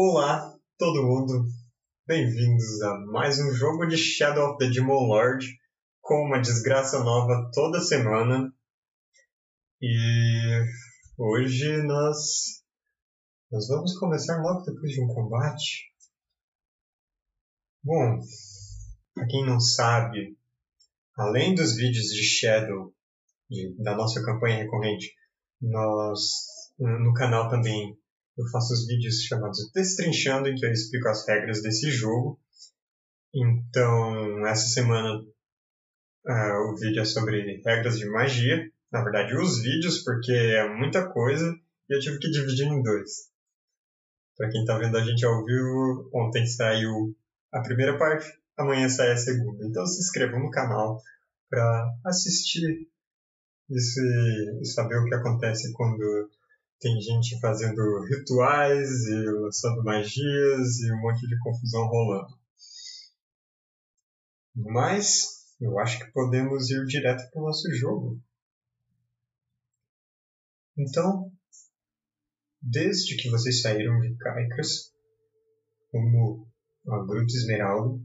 Olá, todo mundo. Bem-vindos a mais um jogo de Shadow of the Demon Lord com uma desgraça nova toda semana. E hoje nós nós vamos começar logo depois de um combate. Bom, para quem não sabe, além dos vídeos de Shadow de, da nossa campanha recorrente, nós no canal também eu faço os vídeos chamados Destrinchando, em que eu explico as regras desse jogo. Então, essa semana uh, o vídeo é sobre regras de magia. Na verdade, os vídeos, porque é muita coisa e eu tive que dividir em dois. Para quem está vendo a gente ao vivo, ontem saiu a primeira parte, amanhã sai a segunda. Então se inscrevam no canal para assistir isso e saber o que acontece quando tem gente fazendo rituais e lançando magias e um monte de confusão rolando. Mas eu acho que podemos ir direto para o nosso jogo. Então, desde que vocês saíram de Caicras, como a Gruta Esmeralda,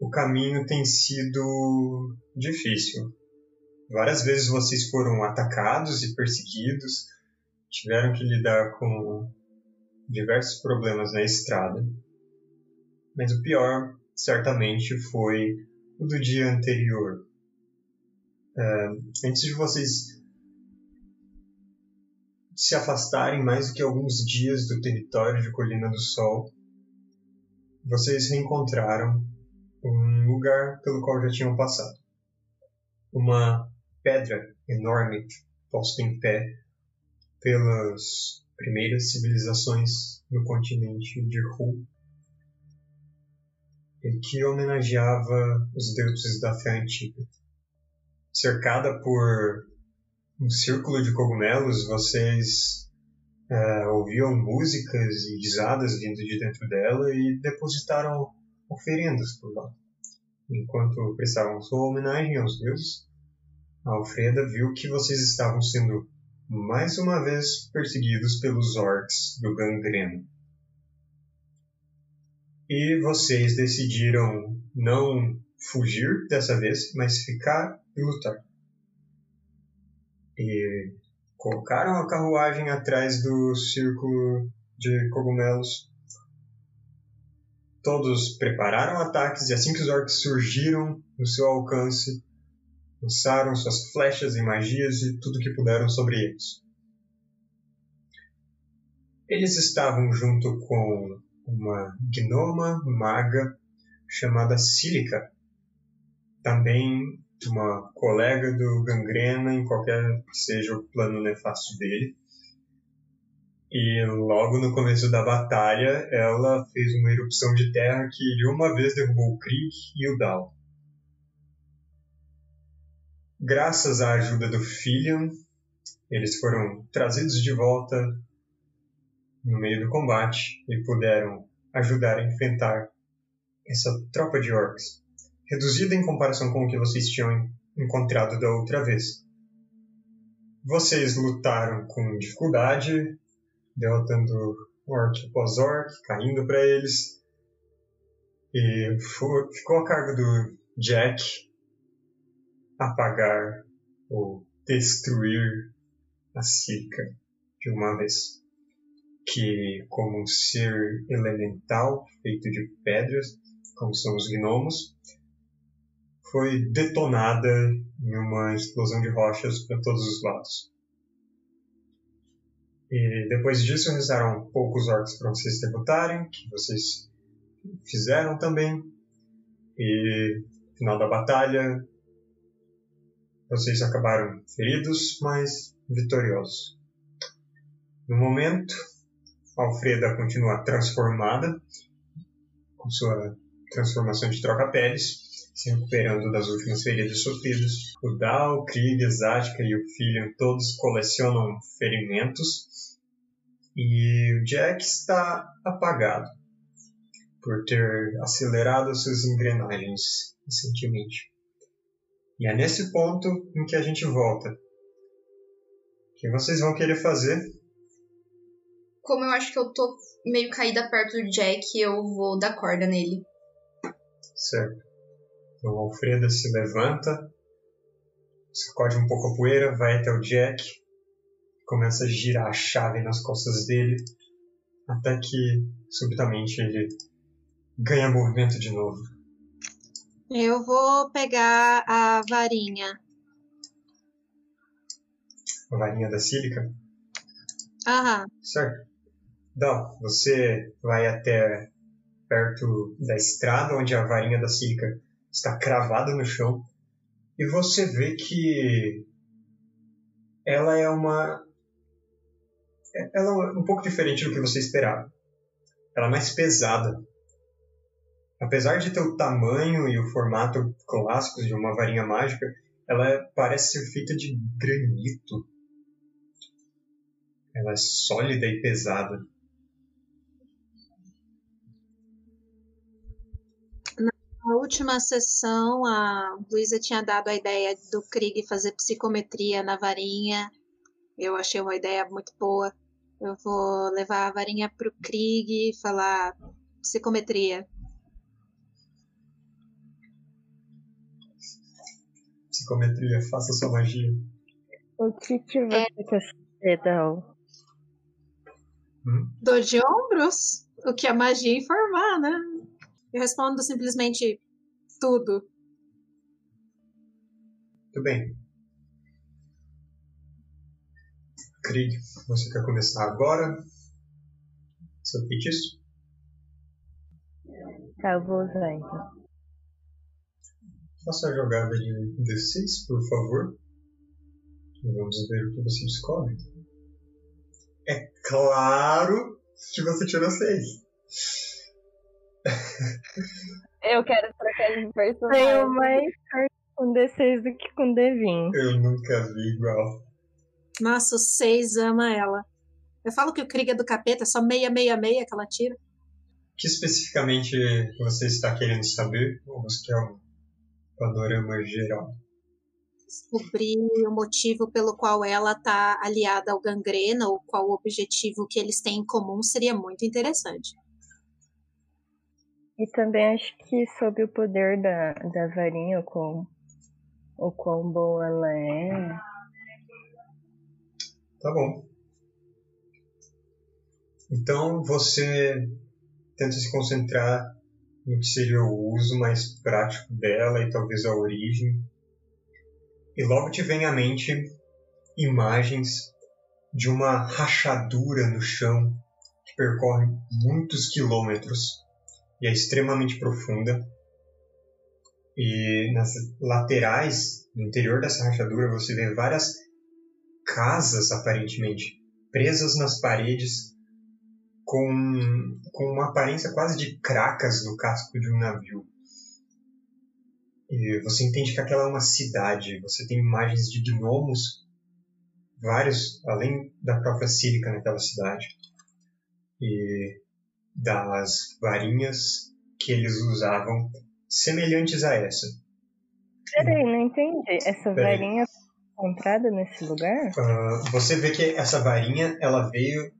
o caminho tem sido difícil. Várias vezes vocês foram atacados e perseguidos, tiveram que lidar com diversos problemas na estrada. Mas o pior, certamente, foi o do dia anterior. Uh, antes de vocês se afastarem mais do que alguns dias do território de Colina do Sol, vocês reencontraram um lugar pelo qual já tinham passado. Uma pedra enorme posta em pé pelas primeiras civilizações no continente de Hu, e que homenageava os deuses da fé antiga. Cercada por um círculo de cogumelos, vocês uh, ouviam músicas e risadas vindo de dentro dela e depositaram oferendas por lá. Enquanto prestavam sua homenagem aos deuses, Alfreda viu que vocês estavam sendo mais uma vez perseguidos pelos orcs do Gangreno. E vocês decidiram não fugir dessa vez, mas ficar e lutar. E colocaram a carruagem atrás do círculo de cogumelos. Todos prepararam ataques e assim que os orcs surgiram no seu alcance, lançaram suas flechas e magias e tudo que puderam sobre eles. Eles estavam junto com uma gnoma maga chamada Sílica, também uma colega do Gangrena em qualquer que seja o plano nefasto dele. E logo no começo da batalha, ela fez uma erupção de terra que de uma vez derrubou o Krieg e o Dal. Graças à ajuda do Filion, eles foram trazidos de volta no meio do combate e puderam ajudar a enfrentar essa tropa de orcs, reduzida em comparação com o que vocês tinham encontrado da outra vez. Vocês lutaram com dificuldade, derrotando orc após orc, caindo para eles, e ficou a cargo do Jack apagar ou destruir a Sika de uma vez. Que, como um ser elemental feito de pedras, como são os gnomos, foi detonada em uma explosão de rochas para todos os lados. E depois disso restaram poucos orcs para vocês derrotarem, que vocês fizeram também. E no final da batalha, vocês acabaram feridos, mas vitoriosos. No momento, Alfreda continua transformada, com sua transformação de troca-peles, se recuperando das últimas feridas sofridas. O Dal, Krieg, Zatka e o filho todos colecionam ferimentos. E o Jack está apagado por ter acelerado suas engrenagens recentemente. E é nesse ponto em que a gente volta. O que vocês vão querer fazer como eu acho que eu tô meio caída perto do Jack, eu vou dar corda nele. Certo. Então o Alfredo se levanta, sacode um pouco a poeira, vai até o Jack, começa a girar a chave nas costas dele, até que subitamente ele ganha movimento de novo. Eu vou pegar a varinha. A varinha da sílica? Aham. Certo. Dal, você vai até perto da estrada onde a varinha da sílica está cravada no chão e você vê que ela é uma ela é um pouco diferente do que você esperava. Ela é mais pesada. Apesar de ter o tamanho e o formato clássicos de uma varinha mágica, ela parece ser feita de granito. Ela é sólida e pesada. Na última sessão, a Luísa tinha dado a ideia do Krieg fazer psicometria na varinha. Eu achei uma ideia muito boa. Eu vou levar a varinha pro Krieg e falar psicometria. Psicometria, faça sua magia. O que que vai acontecer, Dal? Hum? Dor de ombros? O que a magia informar, né? Eu respondo simplesmente tudo. Muito bem. Krieg, você quer começar agora? Seu feitiço? Tá, eu vou usar então. Faça a jogada de D6, por favor. Vamos ver o que você descobre. É claro que você tirou 6. Eu quero trocar de personagem. Tenho mais sorte com D6 do que com D20. Eu nunca vi igual. Nossa, o 6 ama ela. Eu falo que o Krieg é do capeta, é só meia, meia, meia que ela tira. O que especificamente você está querendo saber? Ou você quer um panorama geral? Descobrir o motivo pelo qual ela tá aliada ao gangrena ou qual o objetivo que eles têm em comum seria muito interessante. E também acho que sobre o poder da, da varinha, o quão, o quão boa ela é. Tá bom. Então você tenta se concentrar no que seria o uso mais prático dela e talvez a origem. E logo te vem à mente imagens de uma rachadura no chão que percorre muitos quilômetros e é extremamente profunda. E nas laterais, no interior dessa rachadura, você vê várias casas, aparentemente, presas nas paredes, com, com uma aparência quase de cracas no casco de um navio. E você entende que aquela é uma cidade, você tem imagens de gnomos, vários, além da própria sílica naquela cidade. E das varinhas que eles usavam, semelhantes a essa. Peraí, não entendi. Essa Peraí. varinha encontrada nesse lugar? Ah, você vê que essa varinha ela veio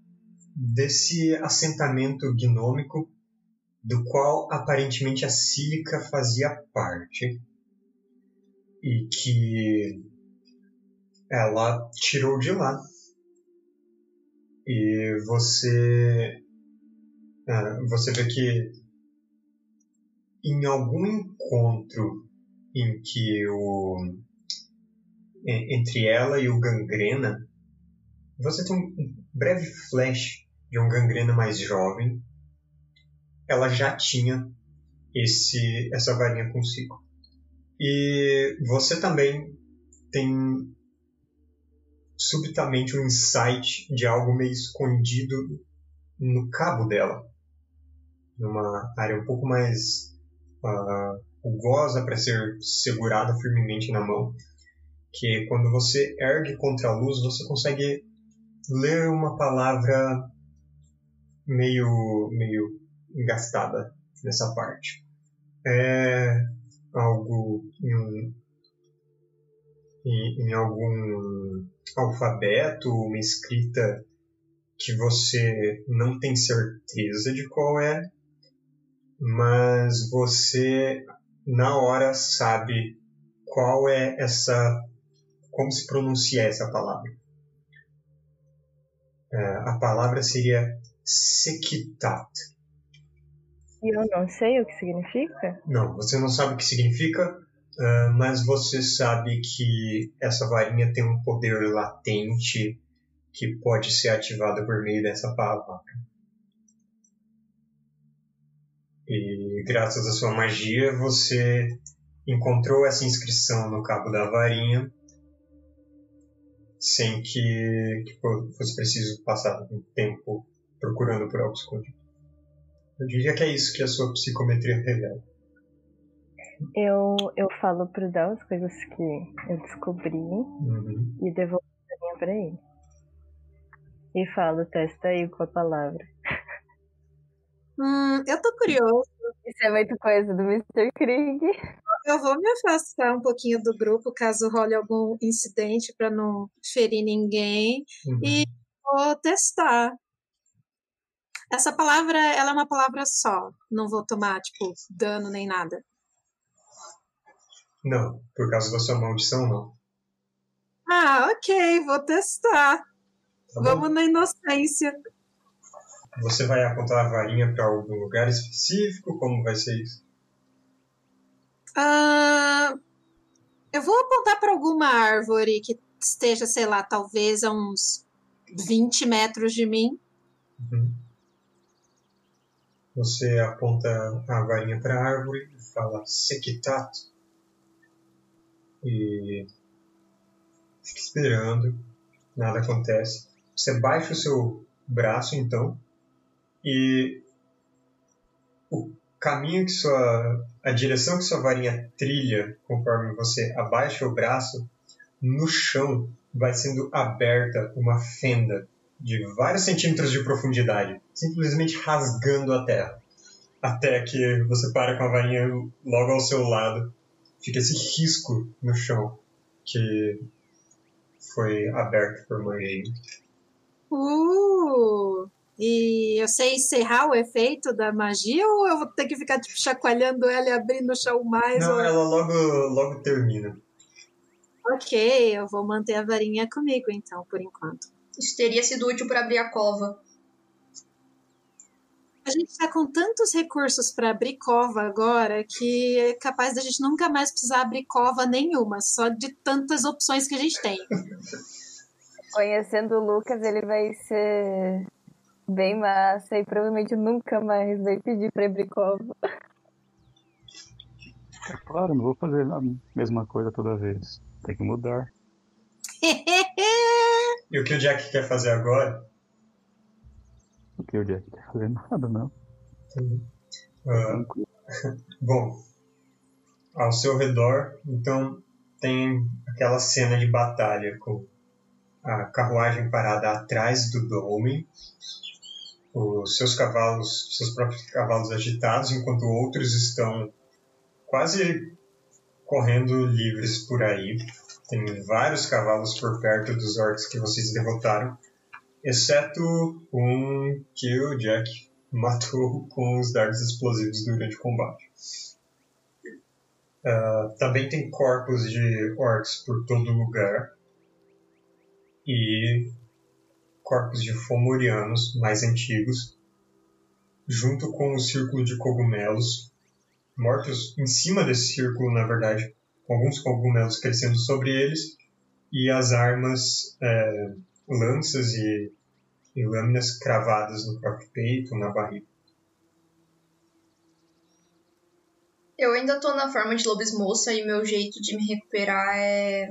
desse assentamento gnômico do qual aparentemente a sílica fazia parte e que ela tirou de lá. E você ah, você vê que em algum encontro em que o en- entre ela e o gangrena você tem um breve flash de um gangrena mais jovem ela já tinha esse essa varinha consigo. E você também tem subitamente um insight de algo meio escondido no cabo dela numa área um pouco mais ah, rugosa para ser segurada firmemente na mão que quando você ergue contra a luz você consegue ler uma palavra meio meio engastada nessa parte é algo em, em, em algum alfabeto uma escrita que você não tem certeza de qual é, mas você na hora sabe qual é essa. como se pronuncia essa palavra. É, a palavra seria Sekitat. E eu não sei o que significa? Não, você não sabe o que significa, uh, mas você sabe que essa varinha tem um poder latente que pode ser ativado por meio dessa palavra. E graças à sua magia, você encontrou essa inscrição no cabo da varinha sem que, que fosse preciso passar um tempo procurando por algo escondido. Eu diria que é isso que a sua psicometria revela. Eu, eu falo pro Dal as coisas que eu descobri Uhum. e devolvo a minha pra ele. E falo, testa aí com a palavra. Hum, eu tô curioso. Isso é muito coisa do Mr. Krieg. Eu vou me afastar um pouquinho do grupo caso role algum incidente para não ferir ninguém. Uhum. E vou testar. Essa palavra, ela é uma palavra só. Não vou tomar, tipo, dano nem nada. Não, por causa da sua maldição, não. Ah, ok, vou testar. Tá? Vamos na inocência. Você vai apontar a varinha para algum lugar específico? Como vai ser isso? Ah, eu vou apontar para alguma árvore que esteja, sei lá, talvez a uns 20 metros de mim. Uhum. Você aponta a varinha para a árvore e fala Sekitat. E fica esperando, nada acontece. Você baixa o seu braço então e o caminho que sua. a direção que sua varinha trilha conforme você abaixa o braço, no chão vai sendo aberta uma fenda de vários centímetros de profundidade, simplesmente rasgando a terra. Até que você para com a varinha logo ao seu lado, fica esse risco no chão que foi aberto por mangueiro. Uh! E eu sei encerrar o efeito da magia ou eu vou ter que ficar tipo, chacoalhando ela e abrindo o chão mais? Não, ou- ela logo, logo termina. Ok, eu vou manter a varinha comigo então, por enquanto. Isso teria sido útil para abrir a cova. A gente tá com tantos recursos para abrir cova agora que é capaz da gente nunca mais precisar abrir cova nenhuma, só de tantas opções que a gente tem. Conhecendo o Lucas, ele vai ser bem massa e provavelmente nunca mais vai pedir pra abrir cova. É claro, não vou fazer a mesma coisa toda vez. Tem que mudar. E o que o Jack quer fazer agora? O que o Jack quer fazer nada, não. ah, Tranquilo. Bom, ao seu redor, então, tem aquela cena de batalha com a carruagem parada atrás do Dolmen, os seus cavalos, seus próprios cavalos agitados, enquanto outros estão quase correndo livres por aí. Tem vários cavalos por perto dos orcs que vocês derrotaram, exceto um que o Jack matou com os dardos explosivos durante o combate. Ah, também tem corpos de orcs por todo lugar e corpos de fomorianos mais antigos, junto com o círculo de cogumelos, mortos em cima desse círculo, na verdade, com alguns cogumelos crescendo sobre eles, e as armas, eh, lanças e, e lâminas cravadas no próprio peito, na barriga. Eu ainda tô na forma de lobismoça e meu jeito de me recuperar é,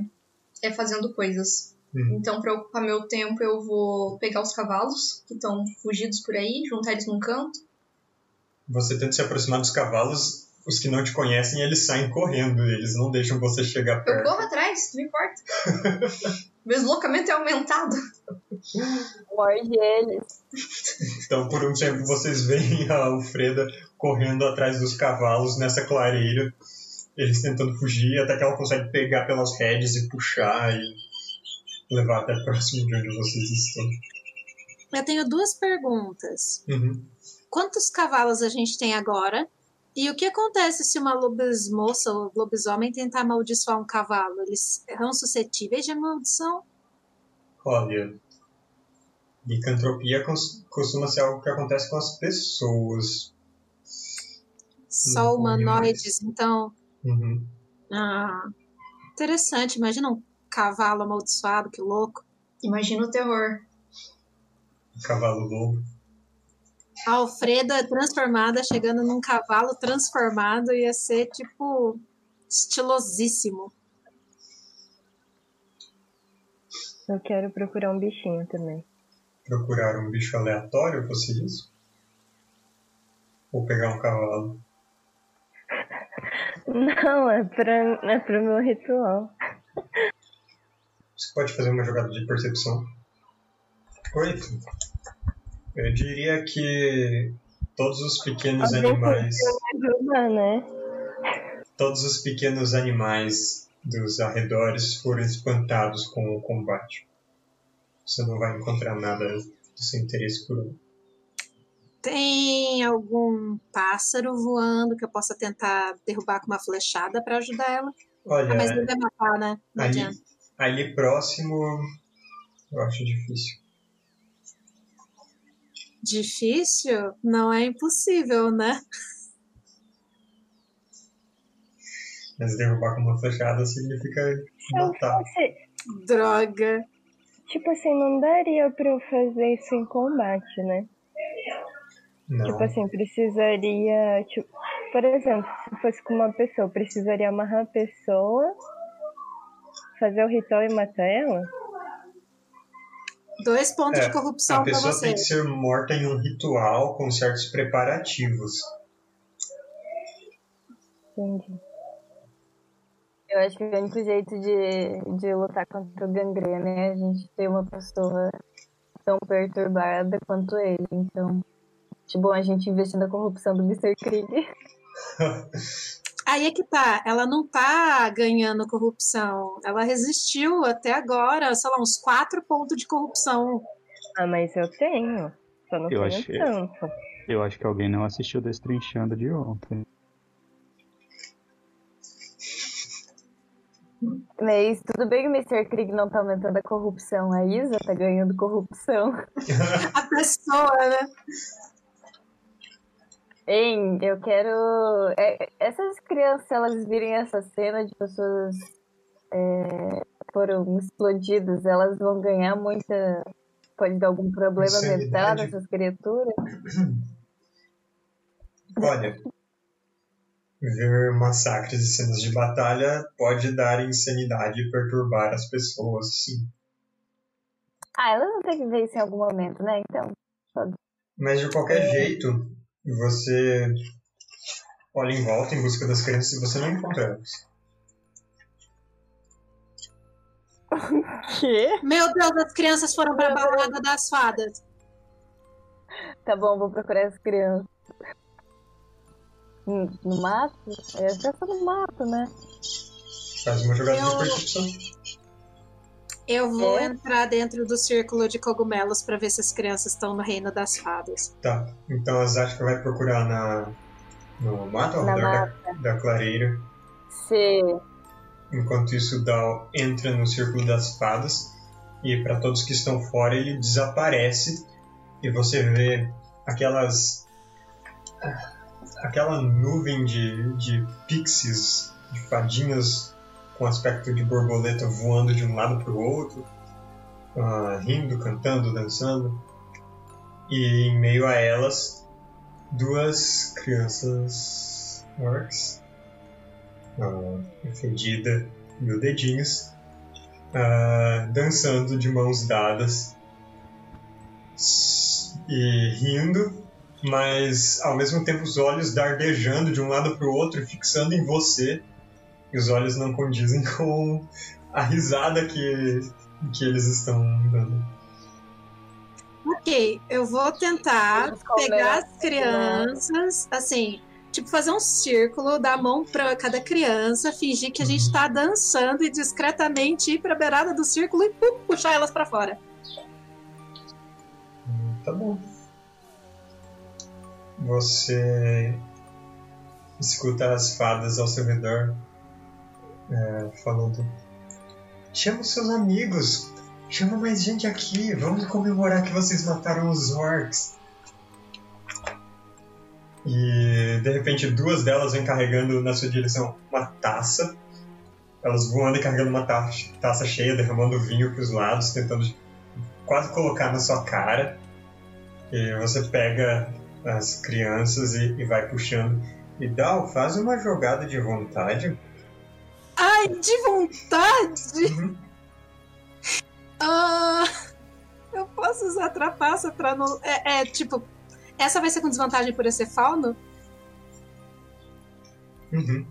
é fazendo coisas. Uhum. Então, pra ocupar meu tempo, eu vou pegar os cavalos que estão fugidos por aí, juntar eles num canto. Você tenta se aproximar dos cavalos, os que não te conhecem, eles saem correndo, eles não deixam você chegar Eu perto. corro atrás, não importa. meu deslocamento é aumentado. Morde eles. Então, por um tempo, vocês veem a Alfreda correndo atrás dos cavalos nessa clareira, eles tentando fugir, até que ela consegue pegar pelas rédeas e puxar e levar até próximo de onde vocês estão. Eu tenho duas perguntas. Uhum. Quantos cavalos a gente tem agora? E o que acontece se uma lobismoça ou lobisomem tentar amaldiçoar um cavalo? Eles são suscetíveis de maldição? Olha, licantropia cos- costuma ser algo que acontece com as pessoas. Só Não, humanoides, então. Uhum. Ah, interessante. Imagina um cavalo amaldiçoado, que louco. Imagina o terror. Cavalo lobo. A Alfreda transformada chegando num cavalo transformado ia ser tipo estilosíssimo. Eu quero procurar um bichinho também. Procurar um bicho aleatório, fosse isso? Ou pegar um cavalo? Não, é pra, é pro meu ritual. Você pode fazer uma jogada de percepção. Oito. Eu diria que todos os pequenos Alguém animais. Ajuda, né? Todos os pequenos animais dos arredores foram espantados com o combate. Você não vai encontrar nada do seu interesse por um. Tem algum pássaro voando que eu possa tentar derrubar com uma flechada pra ajudar ela? Olha, Ah, mas não vai matar, né? Não ali, ali próximo eu acho difícil. Difícil? Não é impossível, né? Mas derrubar com uma flechada significa matar. fosse. Droga. Tipo assim, não daria pra eu fazer isso em combate, né? Não. Tipo assim, precisaria. Tipo, por exemplo, se fosse com uma pessoa, precisaria amarrar a pessoa, fazer o ritual e matar ela? Dois pontos É, de corrupção A pra pessoa você. tem que ser morta em um ritual com certos preparativos. Entendi. Eu acho que o único jeito de, de lutar contra o gangrena é a gente ter uma pessoa tão perturbada quanto ele. Então, acho bom a gente investir na corrupção do Mr. Krieg. Aí é que tá, ela não tá ganhando corrupção. Ela resistiu até agora, sei lá, uns quatro pontos de corrupção. Ah, mas eu tenho. Só não Eu tenho achei. tanto. Eu acho que alguém não assistiu Destrinchando de ontem. Mas tudo bem que o Mr. Krieg não tá aumentando a corrupção. A Isa tá ganhando corrupção. A pessoa, né? Hein, eu quero. é, essas crianças, elas virem essa cena de pessoas é, foram explodidas, elas vão ganhar muita. Pode dar algum problema mental Insanidade. nessas criaturas. Olha, ver massacres e cenas de batalha pode dar insanidade e perturbar as pessoas, sim. Ah, elas vão ter que ver isso em algum momento, né? Então. Mas de qualquer jeito, você olha em volta em busca das crianças e você não encontra elas. Quê? Meu Deus, as crianças foram pra balada das fadas. Tá bom, vou procurar as crianças. No, no mato? É festa no mato, né? Faz uma jogada Eu- de percepção. Eu vou É? entrar dentro do círculo de cogumelos pra ver se as crianças estão no reino das fadas. Tá. Então a Zatka vai procurar na, no mato ao Na redor da, da clareira. Se. Enquanto isso, Dal entra no círculo das fadas e para todos que estão fora ele desaparece e você vê aquelas aquela nuvem de, de pixies, de fadinhas com aspecto de borboleta voando de um lado para o outro, ah, rindo, cantando, dançando e em meio a elas duas crianças orcs a fedida mil dedinhos, ah, dançando de mãos dadas e rindo, mas ao mesmo tempo os olhos dardejando de um lado para o outro e fixando em você. E os olhos não condizem com a risada que, que eles estão dando. Ok, eu vou tentar pegar as crianças, assim, tipo, fazer um círculo, dar a mão pra cada criança, fingir que a gente tá dançando e discretamente ir pra beirada do círculo e pum, puxar elas pra fora. Tá bom. Você escuta as fadas ao seu redor é, falando: Chama os seus amigos, chama mais gente aqui, vamos comemorar que vocês mataram os orcs. E de repente duas delas vêm carregando na sua direção uma taça. Elas voando e carregando uma taça, cheia, derramando vinho para os lados, tentando quase colocar na sua cara. E você pega as crianças e, e vai puxando. E Dal, faz uma jogada de vontade. Ai, de vontade? Uhum. Ah, eu posso usar trapaça pra não. É, é, tipo. Essa vai ser com desvantagem por eu ser fauno? Uhum.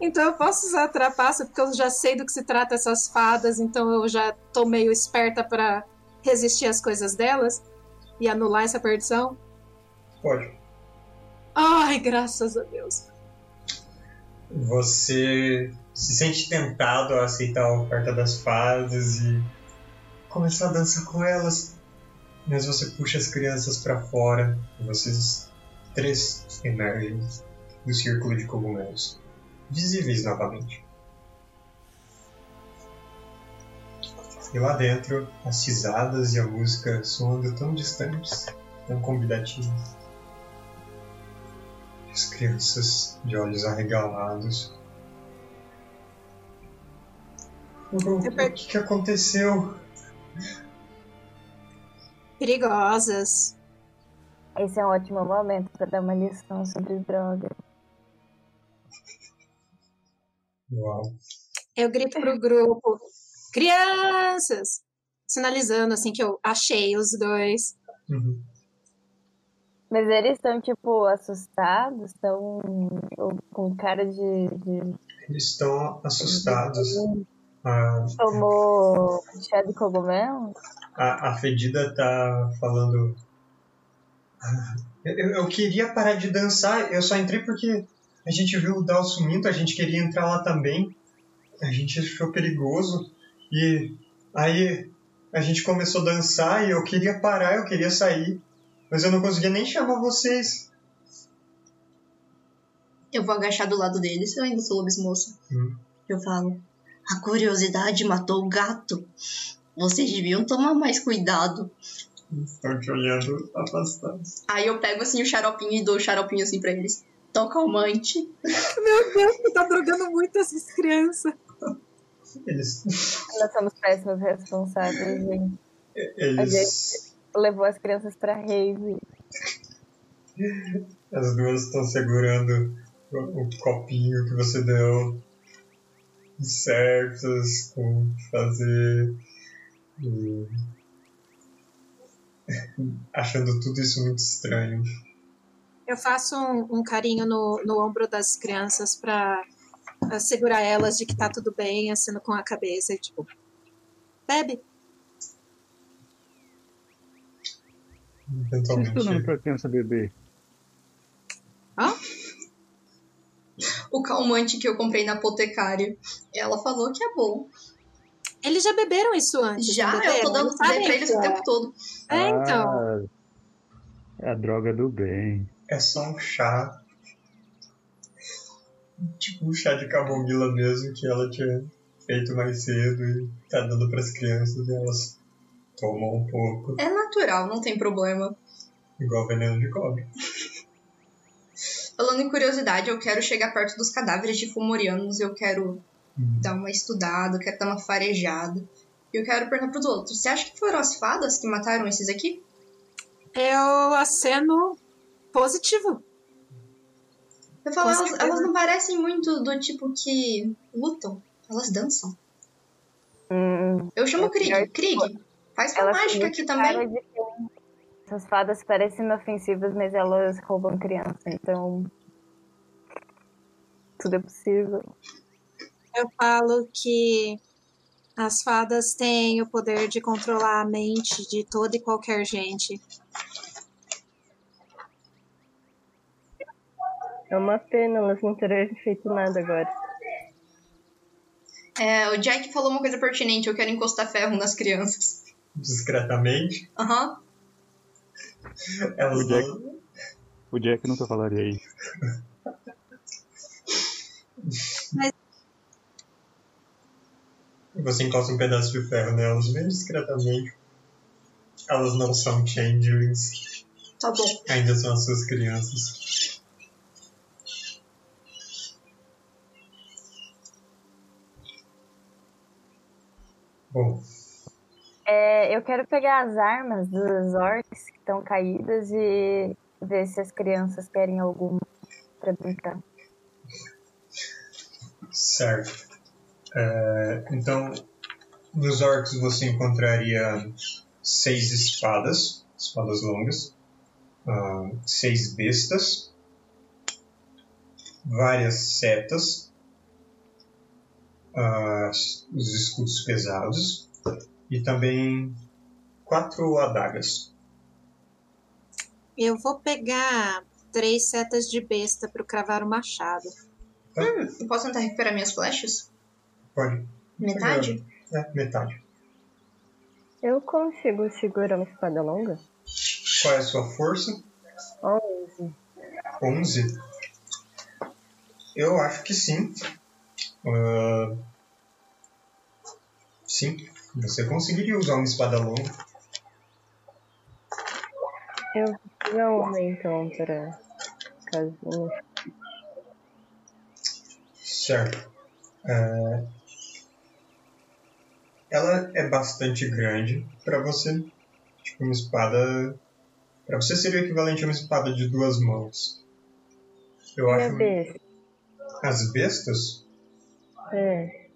Então eu posso usar trapaça porque eu já sei do que se trata essas fadas, então eu já tô meio esperta pra resistir às coisas delas e anular essa perdição. Pode. Ai, graças a Deus. Você se sente tentado a aceitar a oferta das fadas e começar a dançar com elas. Mas você puxa as crianças para fora e vocês três emergem do círculo de cogumelos, visíveis novamente. E lá dentro, as risadas e a música soando tão distantes, tão convidativas. As crianças de olhos arregalados. O que, que aconteceu? Perigosas. Esse é um ótimo momento para dar uma lição sobre droga. Uau. Eu grito pro grupo: Crianças! Sinalizando assim que eu achei os dois. Uhum. Mas eles estão, tipo, assustados? Estão com cara de. de... Eles estão assustados. A, Tomou chá de cogumelo? a, a Fedida tá falando. "Ah, Eu, eu queria parar de dançar, eu só entrei porque a gente viu o Dal sumindo, a gente queria entrar lá também. A gente achou perigoso. E aí a gente começou a dançar e eu queria parar, eu queria sair. Mas eu não conseguia nem chamar vocês. Eu vou agachar do lado deles, eu ainda sou lobismoça. Hum. Eu falo, a curiosidade matou o gato. Vocês deviam tomar mais cuidado. Estão te olhando afastados. Aí eu pego assim o xaropinho e dou o xaropinho assim pra eles. Tão calmante. Meu Deus, tu tá drogando muito essas crianças. Eles. Nós somos péssimos responsáveis, gente. Eles. Levou as crianças pra rave. As duas estão segurando o copinho que você deu certas com o que fazer e achando tudo isso muito estranho. Eu faço um, um carinho no, no ombro das crianças pra assegurar elas de que tá tudo bem, acendo com a cabeça e tipo, bebe. Você está dando Eventualmente, pra criança beber? Calmante que eu comprei na apotecária. Ela falou que é bom. Eles já beberam isso antes. Já, não eu tô dando pra eles o tempo todo. É, então. Ah, é a droga do bem. é só um chá. Tipo um chá de camomila mesmo que ela tinha feito mais cedo e tá dando pras crianças e elas tomam um pouco, É natural, não tem problema. igual veneno de cobre. Falando em curiosidade, eu quero chegar perto dos cadáveres de fumorianos, eu quero Uhum. dar uma estudada, eu quero dar uma farejada. E eu quero perguntar pros outros, você acha que foram as fadas que mataram esses aqui? Eu aceno positivo. Eu falo, elas, elas não parecem muito do tipo que lutam, elas dançam. Hum, Eu chamo É o Krieg. Krieg, faz sua mágica aqui também. de Essas fadas parecem inofensivas, mas elas roubam criança, então. Tudo é possível. Eu falo que as fadas têm o poder de controlar a mente de toda e qualquer gente. É uma pena elas não terem feito nada agora. É, o Jack falou uma coisa pertinente, eu quero encostar ferro nas crianças. Discretamente, Aham. Elas O Jack- não- O Jack nunca falaria isso. Você encosta um pedaço de ferro nelas bem discretamente. Elas não são changelings. Tá bom. Ainda são as suas crianças. Bom, É, eu quero pegar as armas dos orcs estão caídas e ver se as crianças querem alguma pra brincar. certo. É, então, nos orcs você encontraria seis espadas, espadas longas, ah, seis bestas, várias setas, ah, os escudos pesados e também quatro adagas. Eu vou pegar três setas de besta para cravar o machado. Hum, eu posso tentar recuperar minhas flechas? Pode? Metade? É, metade. Eu consigo segurar uma espada longa? Qual é a sua força? 11. 11? Eu acho que sim. Ah, sim, você conseguiria usar uma espada longa. Eu vou pegar uma então para caso não Certo. É, Ela é bastante grande para você. Tipo, uma espada. Para você seria o equivalente a uma espada de duas mãos. Eu acho. besta. As bestas. É.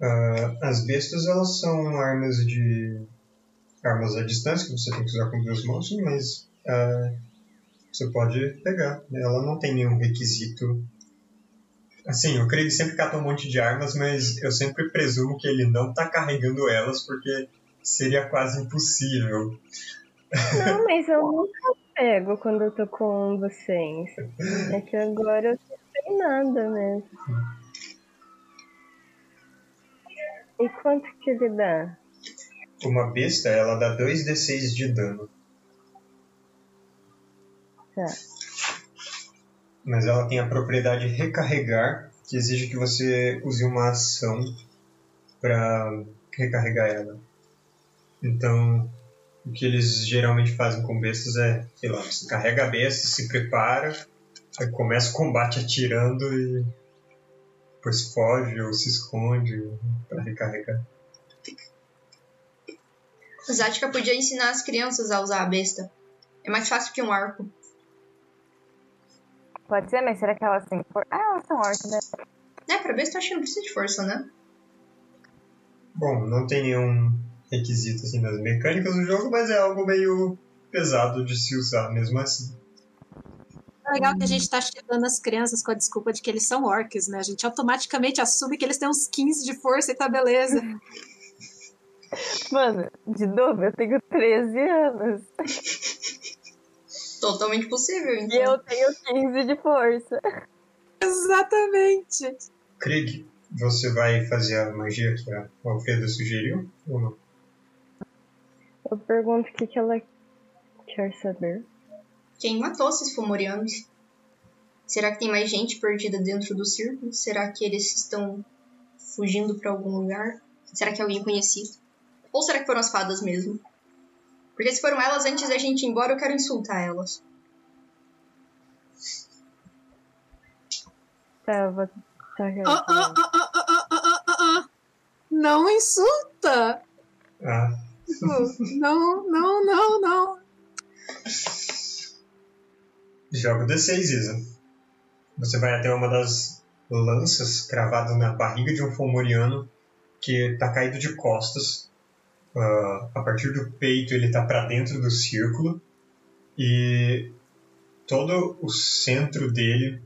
ah, as bestas elas são armas de. Armas à distância que você tem que usar com duas mãos, mas. ah, você pode pegar. Ela não tem nenhum requisito. Assim, o Craig sempre cata um monte de armas, mas eu sempre presumo que ele não tá carregando elas porque seria quase impossível. Não, mas eu nunca pego quando eu tô com vocês. É que agora eu não sei nada mesmo. E quanto que ele dá? Uma besta, ela dá 2d6 de dano, Tá. mas ela tem a propriedade recarregar, que exige que você use uma ação para recarregar ela. Então, o que eles geralmente fazem com bestas é, sei lá, você carrega a besta, se prepara, aí começa o combate atirando e depois foge ou se esconde para recarregar. A Zatka podia ensinar as crianças a usar a besta. É mais fácil que um arco. Pode ser, mas será que elas têm for... Ah, elas são orcs, né? É, pra besta eu acho que não precisa de força, né? Bom, não tem nenhum requisito assim nas mecânicas do jogo, mas é algo meio pesado de se usar mesmo assim. É legal que a gente tá chegando as crianças com a desculpa de que eles são orcs, né? A gente automaticamente assume que eles têm uns 15 de força e tá beleza. Mano, de novo, eu tenho 13 anos. Totalmente possível, E então. eu tenho 15 de força. Exatamente. Krieg, você vai fazer a magia que a Alfredo sugeriu ou não? Eu pergunto o que, que ela quer saber. Quem matou esses fomorianos? Será que tem mais gente perdida dentro do círculo? Será que eles estão fugindo pra algum lugar? Será que é alguém conhecido? Ou será que foram as fadas mesmo? Porque se foram elas, antes da gente ir embora, eu quero insultar elas. Tá, vou... Tá, ah, ah, ah, ah, ah, ah, Não insulta! Ah. Tipo, não, não, não, não. Jogo D6, Isa. Você vai até uma das lanças cravadas na barriga de um fomoriano que tá caído de costas ah, a partir do peito ele tá para dentro do círculo e todo o centro dele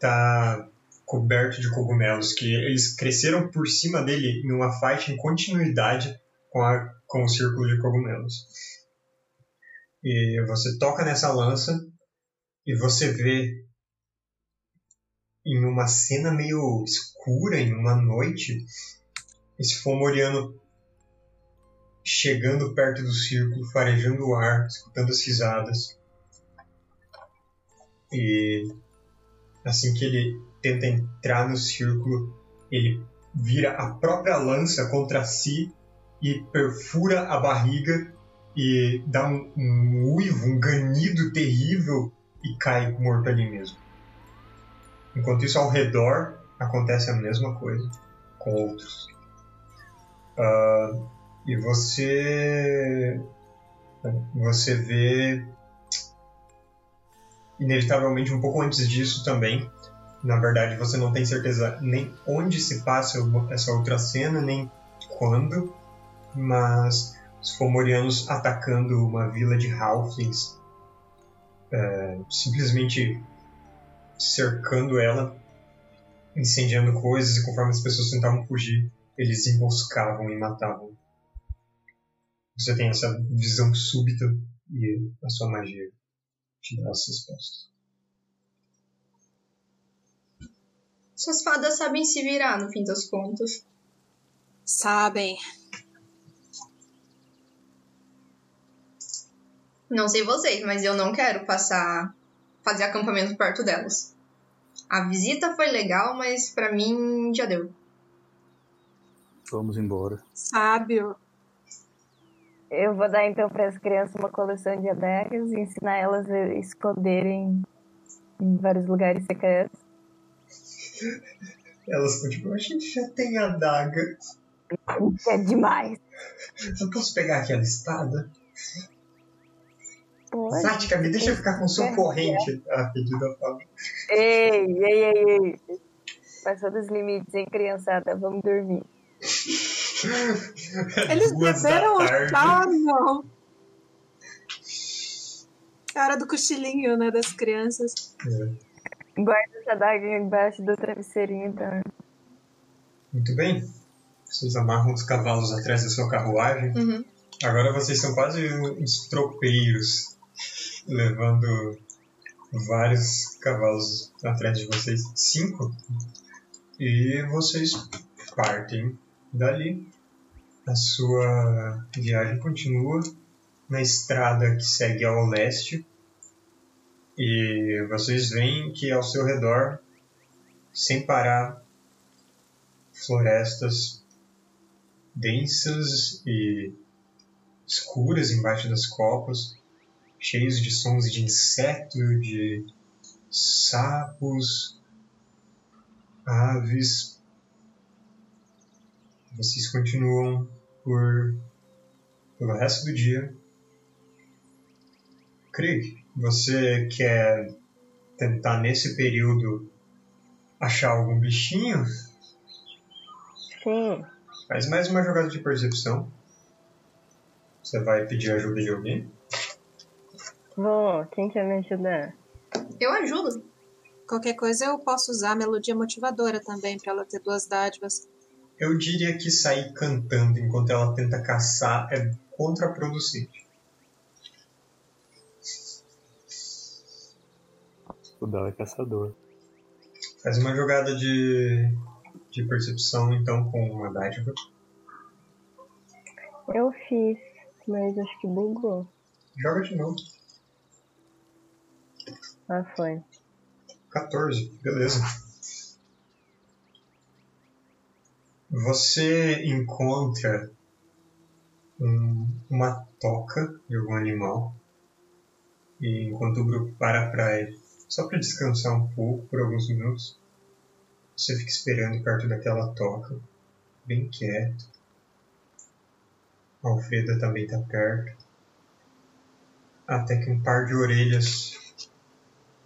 tá coberto de cogumelos que eles cresceram por cima dele em uma faixa em continuidade com, a, com o círculo de cogumelos. E você toca nessa lança e você vê em uma cena meio escura, em uma noite, esse Fomoriano chegando perto do círculo, farejando o ar, escutando as risadas. E assim que ele tenta entrar no círculo, ele vira a própria lança contra si e perfura a barriga e dá um, um uivo, um ganido terrível e cai morto ali mesmo. Enquanto isso, ao redor acontece a mesma coisa com outros. Uh, e você você vê inevitavelmente um pouco antes disso também. Na verdade, você não tem certeza nem onde se passa essa outra cena, nem quando, mas os Fomorianos atacando uma vila de Halflings, é, simplesmente cercando ela, incendiando coisas, e conforme as pessoas tentavam fugir, eles emboscavam e matavam. Você tem essa visão súbita e a sua magia te dá as respostas. Suas fadas sabem se virar, no fim das contas. Sabem. Não sei vocês, mas eu não quero passar. fazer acampamento perto delas. A visita foi legal, mas para mim já deu. Vamos embora. Sábio. Eu vou dar então para as crianças uma coleção de adagas e ensinar elas a esconderem em vários lugares secretos. Elas ficam tipo, a gente já tem adaga. É demais. Eu posso pegar aquela espada? Pode. Sática, me deixa ficar com sua corrente. A pedida fala. Ei, ei, ei, ei. Passou dos limites, hein, criançada? Vamos dormir. Eles beberam tarde. Ah, não. É hora do cochilinho, né, das crianças. Guarda essa adaga embaixo do travesseirinho, então. Muito bem. Vocês amarram os cavalos atrás da sua carruagem. Uhum. Agora vocês são quase uns tropeiros, levando vários cavalos atrás de vocês. Cinco. E vocês partem dali. A sua viagem continua na estrada que segue ao leste. E vocês veem que ao seu redor, sem parar, florestas densas e escuras embaixo das copas, cheios de sons de inseto, de sapos, aves. Vocês continuam por pelo resto do dia. Krieg, você quer tentar nesse período achar algum bichinho? Sim. Faz mais uma jogada de percepção. Você vai pedir ajuda de alguém? Vou. Quem quer me ajudar? Eu ajudo. Qualquer coisa eu posso usar a melodia motivadora também, pra ela ter duas dádivas. Eu diria que sair cantando enquanto ela tenta caçar é contraproducente. O Dal é caçador. Faz uma jogada de, de percepção então com uma dádiva. Eu fiz, mas acho que bugou. Joga de novo. Ah, foi. 14, beleza. Você encontra um- uma toca de algum animal e enquanto o grupo para pra, só para descansar um pouco por alguns minutos, você fica esperando perto daquela toca, bem quieto. A Alfreda também está perto. Até que um par de orelhas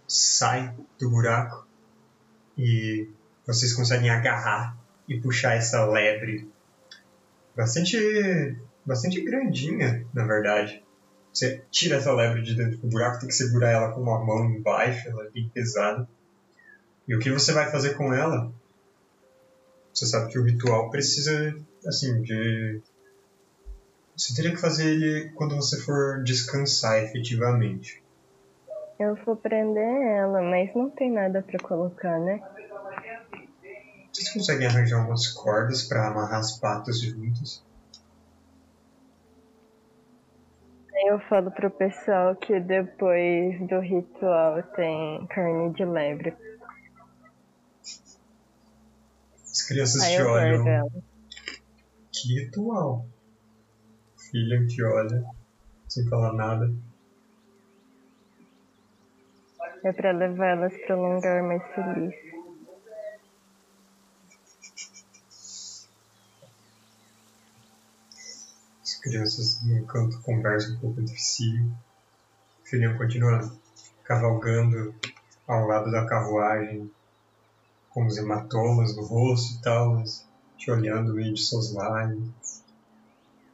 sai do buraco e vocês conseguem agarrar e puxar essa lebre bastante bastante grandinha, na verdade. Você tira essa lebre de dentro do buraco, tem que segurar ela com uma mão embaixo, ela é bem pesada. E o que você vai fazer com ela? Você sabe que o ritual precisa, assim, de. Você teria que fazer ele quando você for descansar efetivamente. Eu vou prender ela, mas não tem nada pra colocar, né? Vocês conseguem arranjar umas cordas para amarrar as patas juntas? Eu falo pro pessoal que depois do ritual tem carne de lebre. As crianças Aí te olham. Que ritual. Filha te olha, sem falar nada. É pra levar elas pra um lugar mais feliz. Crianças no canto conversam um pouco entre si. O filhinho continua cavalgando ao lado da carruagem, com os hematomas no rosto e tal, mas te olhando meio de soslaio.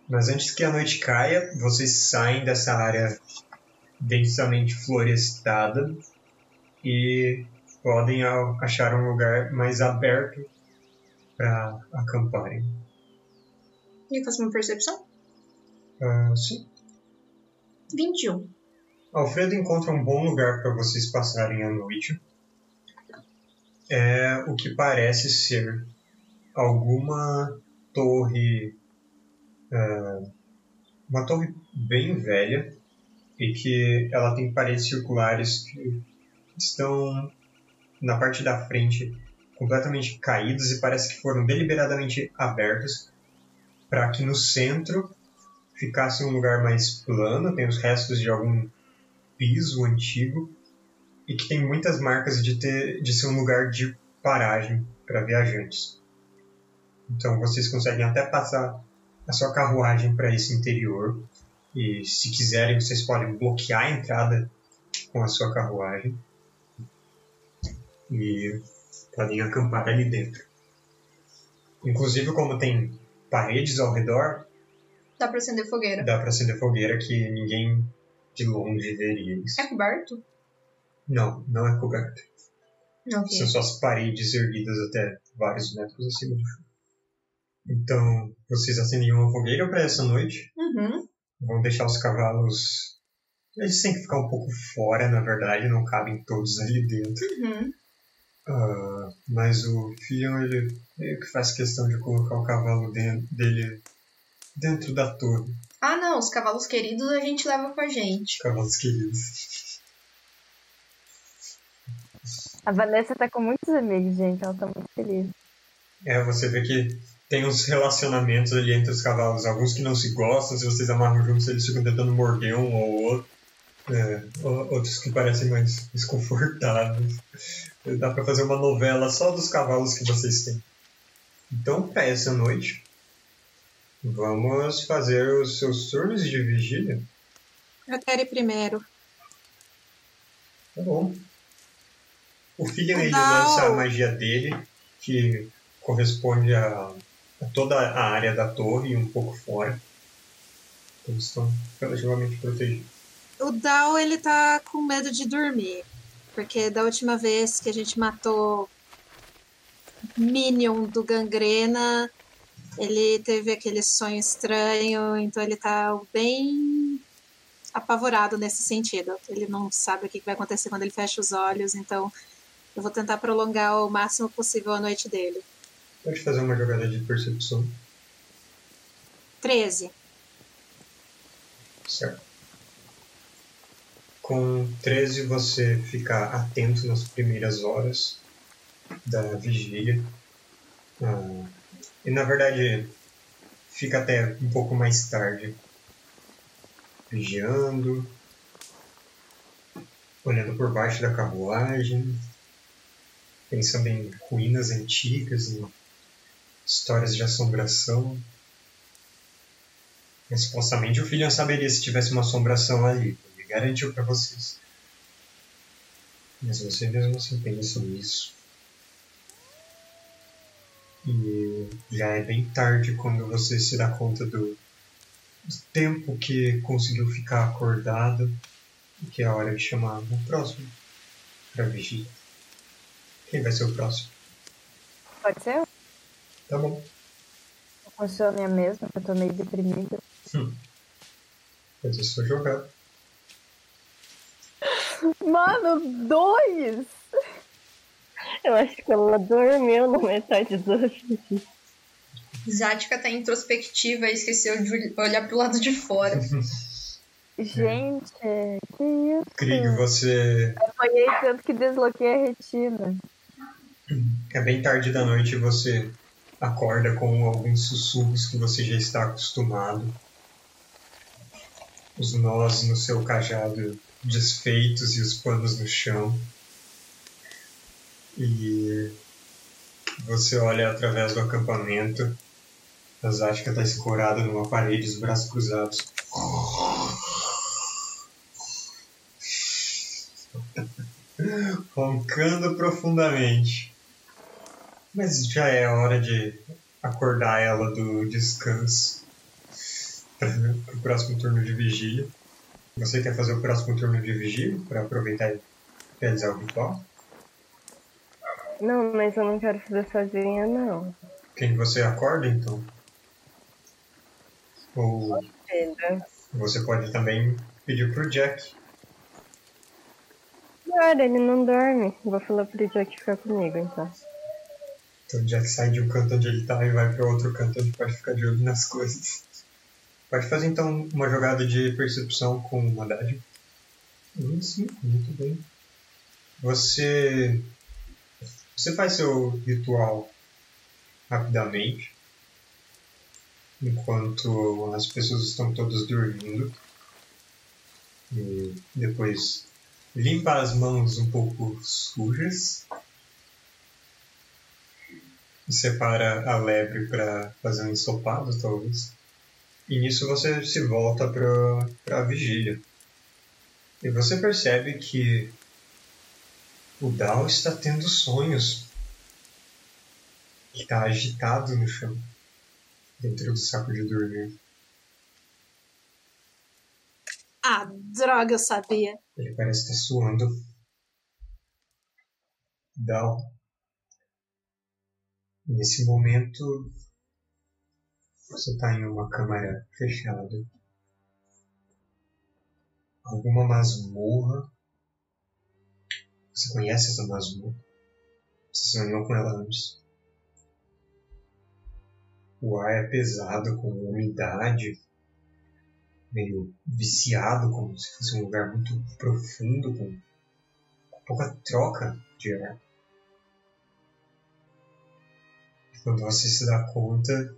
Mas antes que a noite caia, vocês saem dessa área densamente florestada e podem achar um lugar mais aberto para acamparem. E faço uma percepção? Ah, sim. 21. Alfredo encontra um bom lugar para vocês passarem a noite. É o que parece ser alguma torre. ah, uma torre bem velha e que ela tem paredes circulares que estão na parte da frente completamente caídas e parece que foram deliberadamente abertas para que no centro ficasse um lugar mais plano, tem os restos de algum piso antigo e que tem muitas marcas de ter de ser um lugar de paragem para viajantes. Então vocês conseguem até passar a sua carruagem para esse interior e se quiserem vocês podem bloquear a entrada com a sua carruagem e podem acampar ali dentro. Inclusive como tem paredes ao redor, Dá pra acender fogueira. dá para acender fogueira que ninguém de longe veria isso. É coberto? Não, não é coberto. Ok. São só as paredes erguidas até vários metros acima do chão. Então, vocês acendem uma fogueira para essa noite. Uhum. Vão deixar os cavalos. Eles têm que ficar um pouco fora, na verdade, não cabem todos ali dentro. Uhum. Ah, mas o filho, ele meio que faz questão de colocar o cavalo den- dele dentro da torre. Ah, não. Os cavalos queridos a gente leva com a gente. Cavalos queridos. A Vanessa tá com muitos amigos, gente. Ela tá muito feliz. É, você vê que tem uns relacionamentos ali entre os cavalos. Alguns que não se gostam, se vocês amarram juntos, eles ficam tentando morder um ou outro. É, outros que parecem mais desconfortáveis. Dá pra fazer uma novela só dos cavalos que vocês têm. Então, pra essa noite, vamos fazer os seus turnos de vigília. Eu quero ir primeiro. Tá bom. O ele Não. lança a magia dele, que corresponde a, a toda a área da torre e um pouco fora. Então eles estão relativamente protegidos. O Dal, ele tá com medo de dormir. Porque da última vez que a gente matou Minion do Gangrena, ele teve aquele sonho estranho, então ele tá bem apavorado nesse sentido. Ele não sabe o que vai acontecer quando ele fecha os olhos, então eu vou tentar prolongar o máximo possível a noite dele. Pode fazer uma jogada de percepção, 13. certo? Com 13 você fica atento nas primeiras horas da vigília. Ah, e na verdade fica até um pouco mais tarde vigiando, olhando por baixo da carruagem, pensando em ruínas antigas, em histórias de assombração. Mas, supostamente o filho não saberia se tivesse uma assombração ali. Ele garantiu para vocês. Mas você mesmo assim pensa nisso. E já é bem tarde quando você se dá conta do, do tempo que conseguiu ficar acordado e que é a hora de chamar o próximo para vigília. Quem vai ser o próximo? Pode ser? Tá bom. Funciona a mesma, eu tô meio deprimida. Fazer sua jogada. Mano, dois! Eu acho que ela dormiu na metade do vídeo. Zática tá introspectiva e esqueceu de olhar pro lado de fora. Gente, que isso? Krieg, você Apanhei tanto que desloquei a retina. é bem tarde da noite e você acorda com alguns sussurros que você já está acostumado. Os nós no seu cajado desfeitos e os panos no chão. E você olha através do acampamento. A Zatka está escorada numa parede, os braços cruzados. Roncando profundamente. Mas já é hora de acordar ela do descanso para o próximo turno de vigília. Você quer fazer o próximo turno de vigília para aproveitar e realizar o ritual? Não, mas eu não quero fazer sozinha, não. Quem você acorda então? Ou você pode também pedir pro Jack. Cara, ele não dorme. Vou falar pro Jack ficar comigo, então. Então o Jack sai de um canto onde ele tá e vai para outro canto onde pode ficar de olho nas coisas. Pode fazer então uma jogada de percepção com uma dádiva. Hum, sim, muito bem. Você. Você faz seu ritual rapidamente. Enquanto as pessoas estão todas dormindo. E depois limpa as mãos um pouco sujas. E separa a lebre para fazer um ensopado, talvez. E nisso você se volta para a vigília. E você percebe que o Dal está tendo sonhos. Ele está agitado no chão, dentro do saco de dormir. Ah, droga, eu sabia. Ele parece estar suando. Dal. Nesse momento, você está em uma câmara fechada. Alguma masmorra. Você conhece essa masmorra? Você sonhou com ela antes? O ar é pesado, com umidade, meio viciado, como se fosse um lugar muito profundo, com pouca troca de ar. Quando você se dá conta,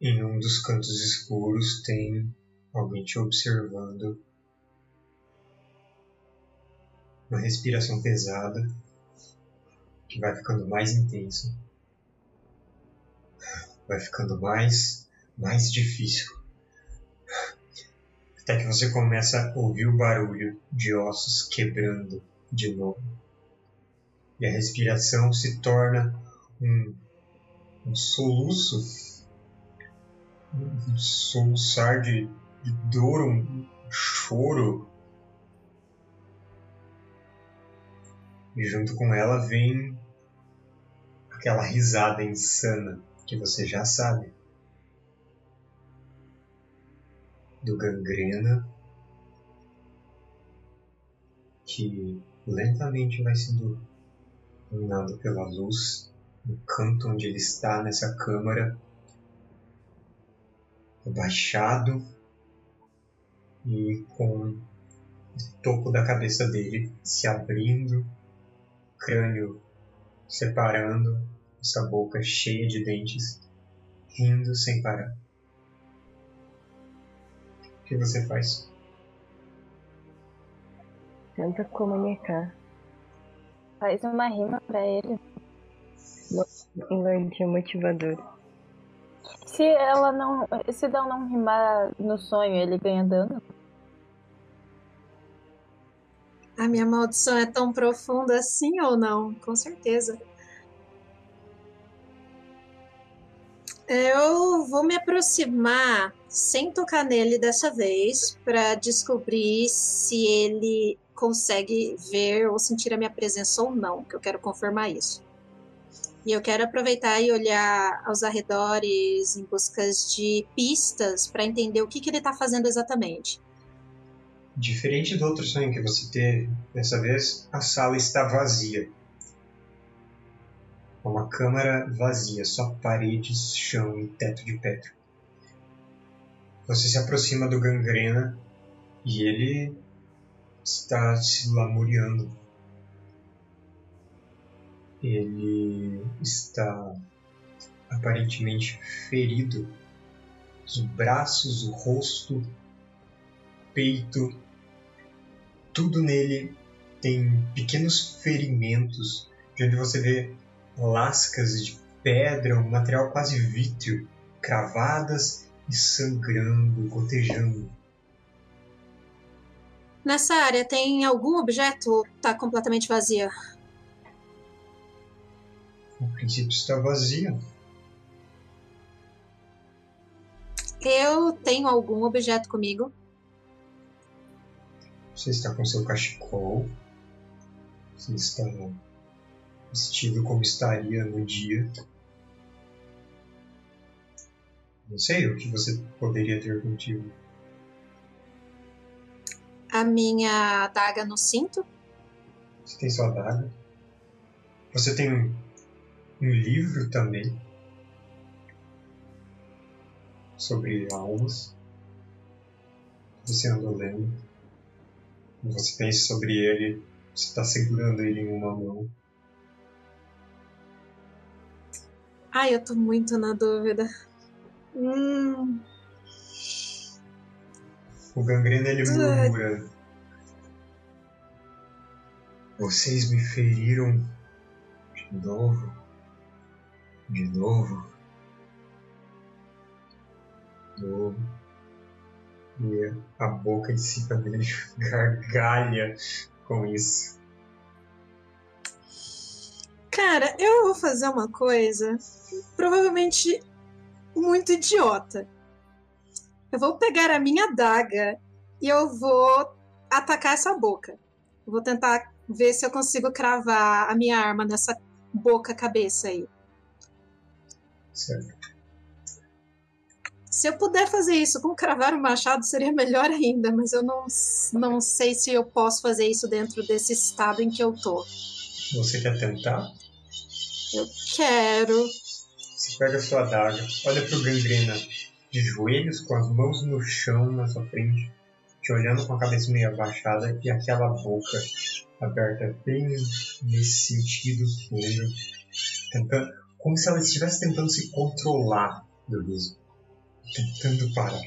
em um dos cantos escuros tem alguém te observando. Uma respiração pesada que vai ficando mais intensa. Vai ficando mais, mais difícil. Até que você começa a ouvir o barulho de ossos quebrando de novo. E a respiração se torna um, um soluço, um soluçar de, de dor, um choro. E junto com ela vem aquela risada insana que você já sabe. Do gangrena que lentamente vai sendo iluminado pela luz no canto onde ele está nessa câmara, abaixado e com o topo da cabeça dele se abrindo, crânio separando, essa boca cheia de dentes, rindo sem parar. O que você faz? Tenta comunicar. Faz uma rima pra ele. Um lordinho motivador. Se ela não. Se Dal não rimar no sonho, ele ganha dano? A minha maldição é tão profunda assim ou não? Com certeza. Eu vou me aproximar sem tocar nele dessa vez para descobrir se ele consegue ver ou sentir a minha presença ou não, que eu quero confirmar isso. E eu quero aproveitar e olhar aos arredores em busca de pistas para entender o que, que ele está fazendo exatamente. Diferente do outro sonho que você teve, dessa vez a sala está vazia. É uma câmara vazia, só paredes, chão e teto de pedra. Você se aproxima do gangrena e ele está se lamuriando. Ele está aparentemente ferido. Os braços, o rosto, peito, tudo nele tem pequenos ferimentos, de onde você vê lascas de pedra, um material quase vítreo, cravadas e sangrando, gotejando. Nessa área tem algum objeto ou tá completamente vazia? A princípio está vazia. Eu tenho algum objeto comigo. Você está com seu cachecol. Você está vestido como estaria no dia. Não sei o que você poderia ter contigo. A minha adaga no cinto. Você tem sua adaga. Você tem um, um livro também sobre almas. Você andou lendo. Você pensa sobre ele, você está segurando ele em uma mão. Ai, eu tô muito na dúvida. Hum, O gangrena ele murmura. Vocês me feriram de novo. De novo. De novo. E a boca de cima dele gargalha com isso. Cara, eu vou fazer uma coisa provavelmente muito idiota. Eu vou pegar a minha adaga e eu vou atacar essa boca. Eu vou tentar ver se eu consigo cravar a minha arma nessa boca cabeça aí. Certo. Se eu puder fazer isso com cravar o machado, seria melhor ainda, mas eu não, não sei se eu posso fazer isso dentro desse estado em que eu tô. Você quer tentar? Eu quero. Você pega a sua adaga, olha pro gangrena de joelhos, com as mãos no chão na sua frente, te olhando com a cabeça meio abaixada e aquela boca aberta bem nesse sentido fundo, tentando, como se ela estivesse tentando se controlar do riso, tentando parar.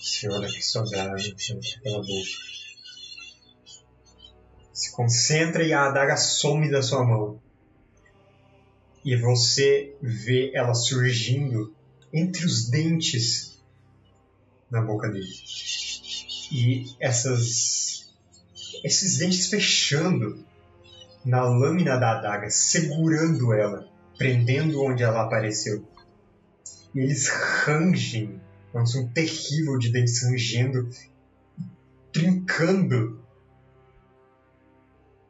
Você olha pra sua pra aquela boca. Se concentra e a adaga some da sua mão e você vê ela surgindo entre os dentes na boca dele. E essas esses dentes fechando na lâmina da adaga, segurando ela, prendendo onde ela apareceu. E eles rangem, é um som terrível de dentes rangendo, trincando.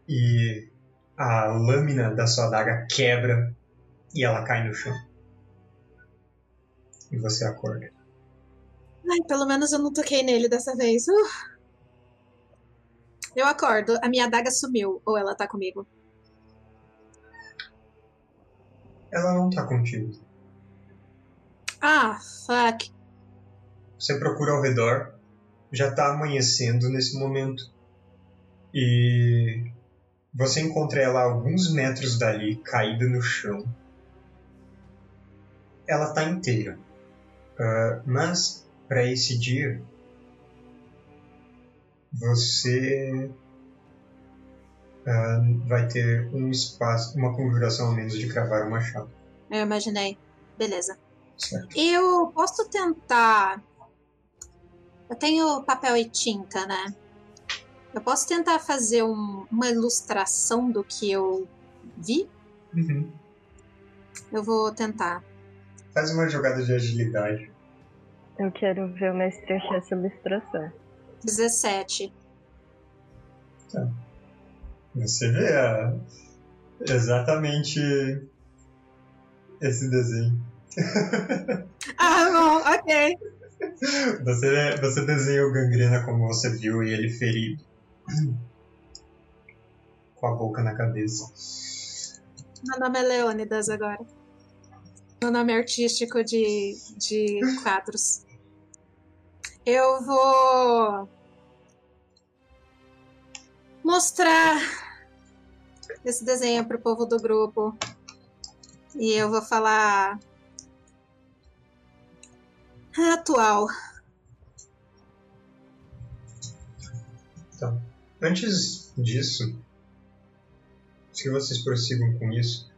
E a lâmina da sua adaga quebra e ela cai no chão. E você acorda. Ai, pelo menos eu não toquei nele dessa vez. Uh. Eu acordo, a minha adaga sumiu, ou ela tá comigo. Ela não tá contigo. Ah, fuck. Você procura ao redor. Já tá amanhecendo nesse momento. E você encontra ela a alguns metros dali, caída no chão. Ela tá inteira. Ah, mas, para esse dia, você ah, vai ter um espaço, uma configuração a menos de cravar o machado. Eu imaginei. Beleza. Certo. Eu posso tentar. Eu tenho papel e tinta, né? Eu posso tentar fazer um- uma ilustração do que eu vi? Uhum. Eu vou tentar. Faz uma jogada de agilidade. Eu quero ver o mestre achar essa ilustração. 17. Você vê a- exatamente esse desenho. Ah, bom, ok. Você, você desenha o gangrena como você viu e ele ferido. Com a boca na cabeça. Meu nome é Leônidas agora. no nome artístico de, de quadros. Eu vou mostrar esse desenho pro povo do grupo. E eu vou falar atual. Tá. Antes disso, se vocês prossigam com isso,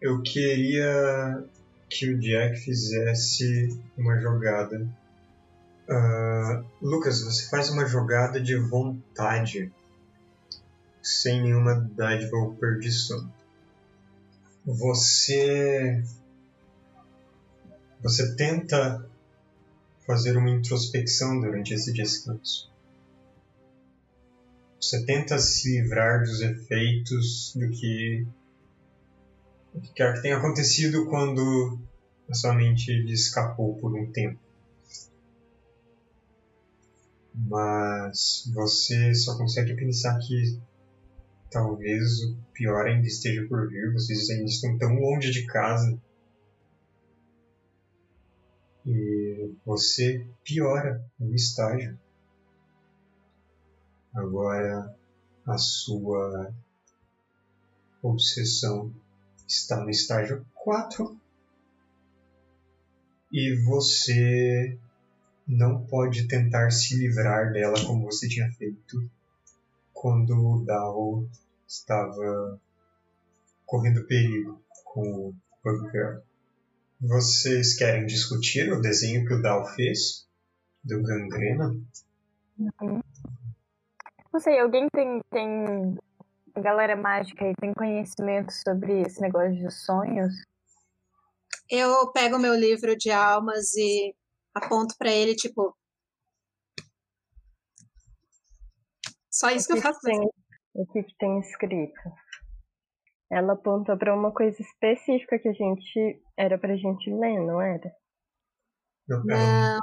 eu queria que o Jack fizesse uma jogada. Ah, Lucas, você faz uma jogada de vontade, sem nenhuma dádiva ou perdição. Você. Você tenta fazer uma introspecção durante esse descanso. Você tenta se livrar dos efeitos do que o que quer que tenha acontecido quando a sua mente escapou por um tempo. Mas você só consegue pensar que talvez o pior ainda esteja por vir, vocês ainda estão tão longe de casa. E você piora no estágio. Agora a sua obsessão está no estágio 4 e você não pode tentar se livrar dela como você tinha feito quando o Dao estava correndo perigo com o Bugbear. Vocês querem discutir o desenho que o Dao fez do Gangrena? Não sei, alguém tem, tem. A galera mágica aí tem conhecimento sobre esse negócio de sonhos? Eu pego meu livro de almas e aponto pra ele, tipo. Só isso que eu faço. tem, o que, que tem escrito? Ela apontou pra uma coisa específica que a gente. Era pra gente ler, não era? Não,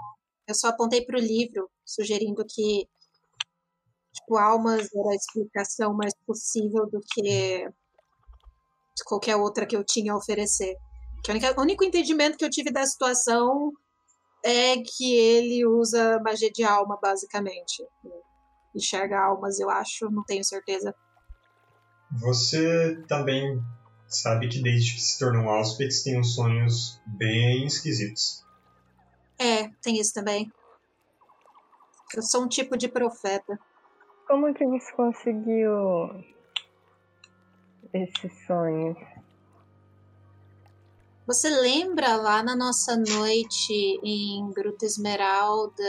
eu só apontei pro livro, sugerindo que tipo, almas era a explicação mais possível do que qualquer outra que eu tinha a oferecer. Que o único entendimento que eu tive da situação é que ele usa magia de alma, basicamente. Enxerga almas, eu acho, não tenho certeza. Você também sabe que desde que se tornou Auspix tem uns sonhos bem esquisitos. É, tem isso também. Eu sou um tipo de profeta. Como que você conseguiu esses sonhos? Você lembra lá na nossa noite em Gruta Esmeralda,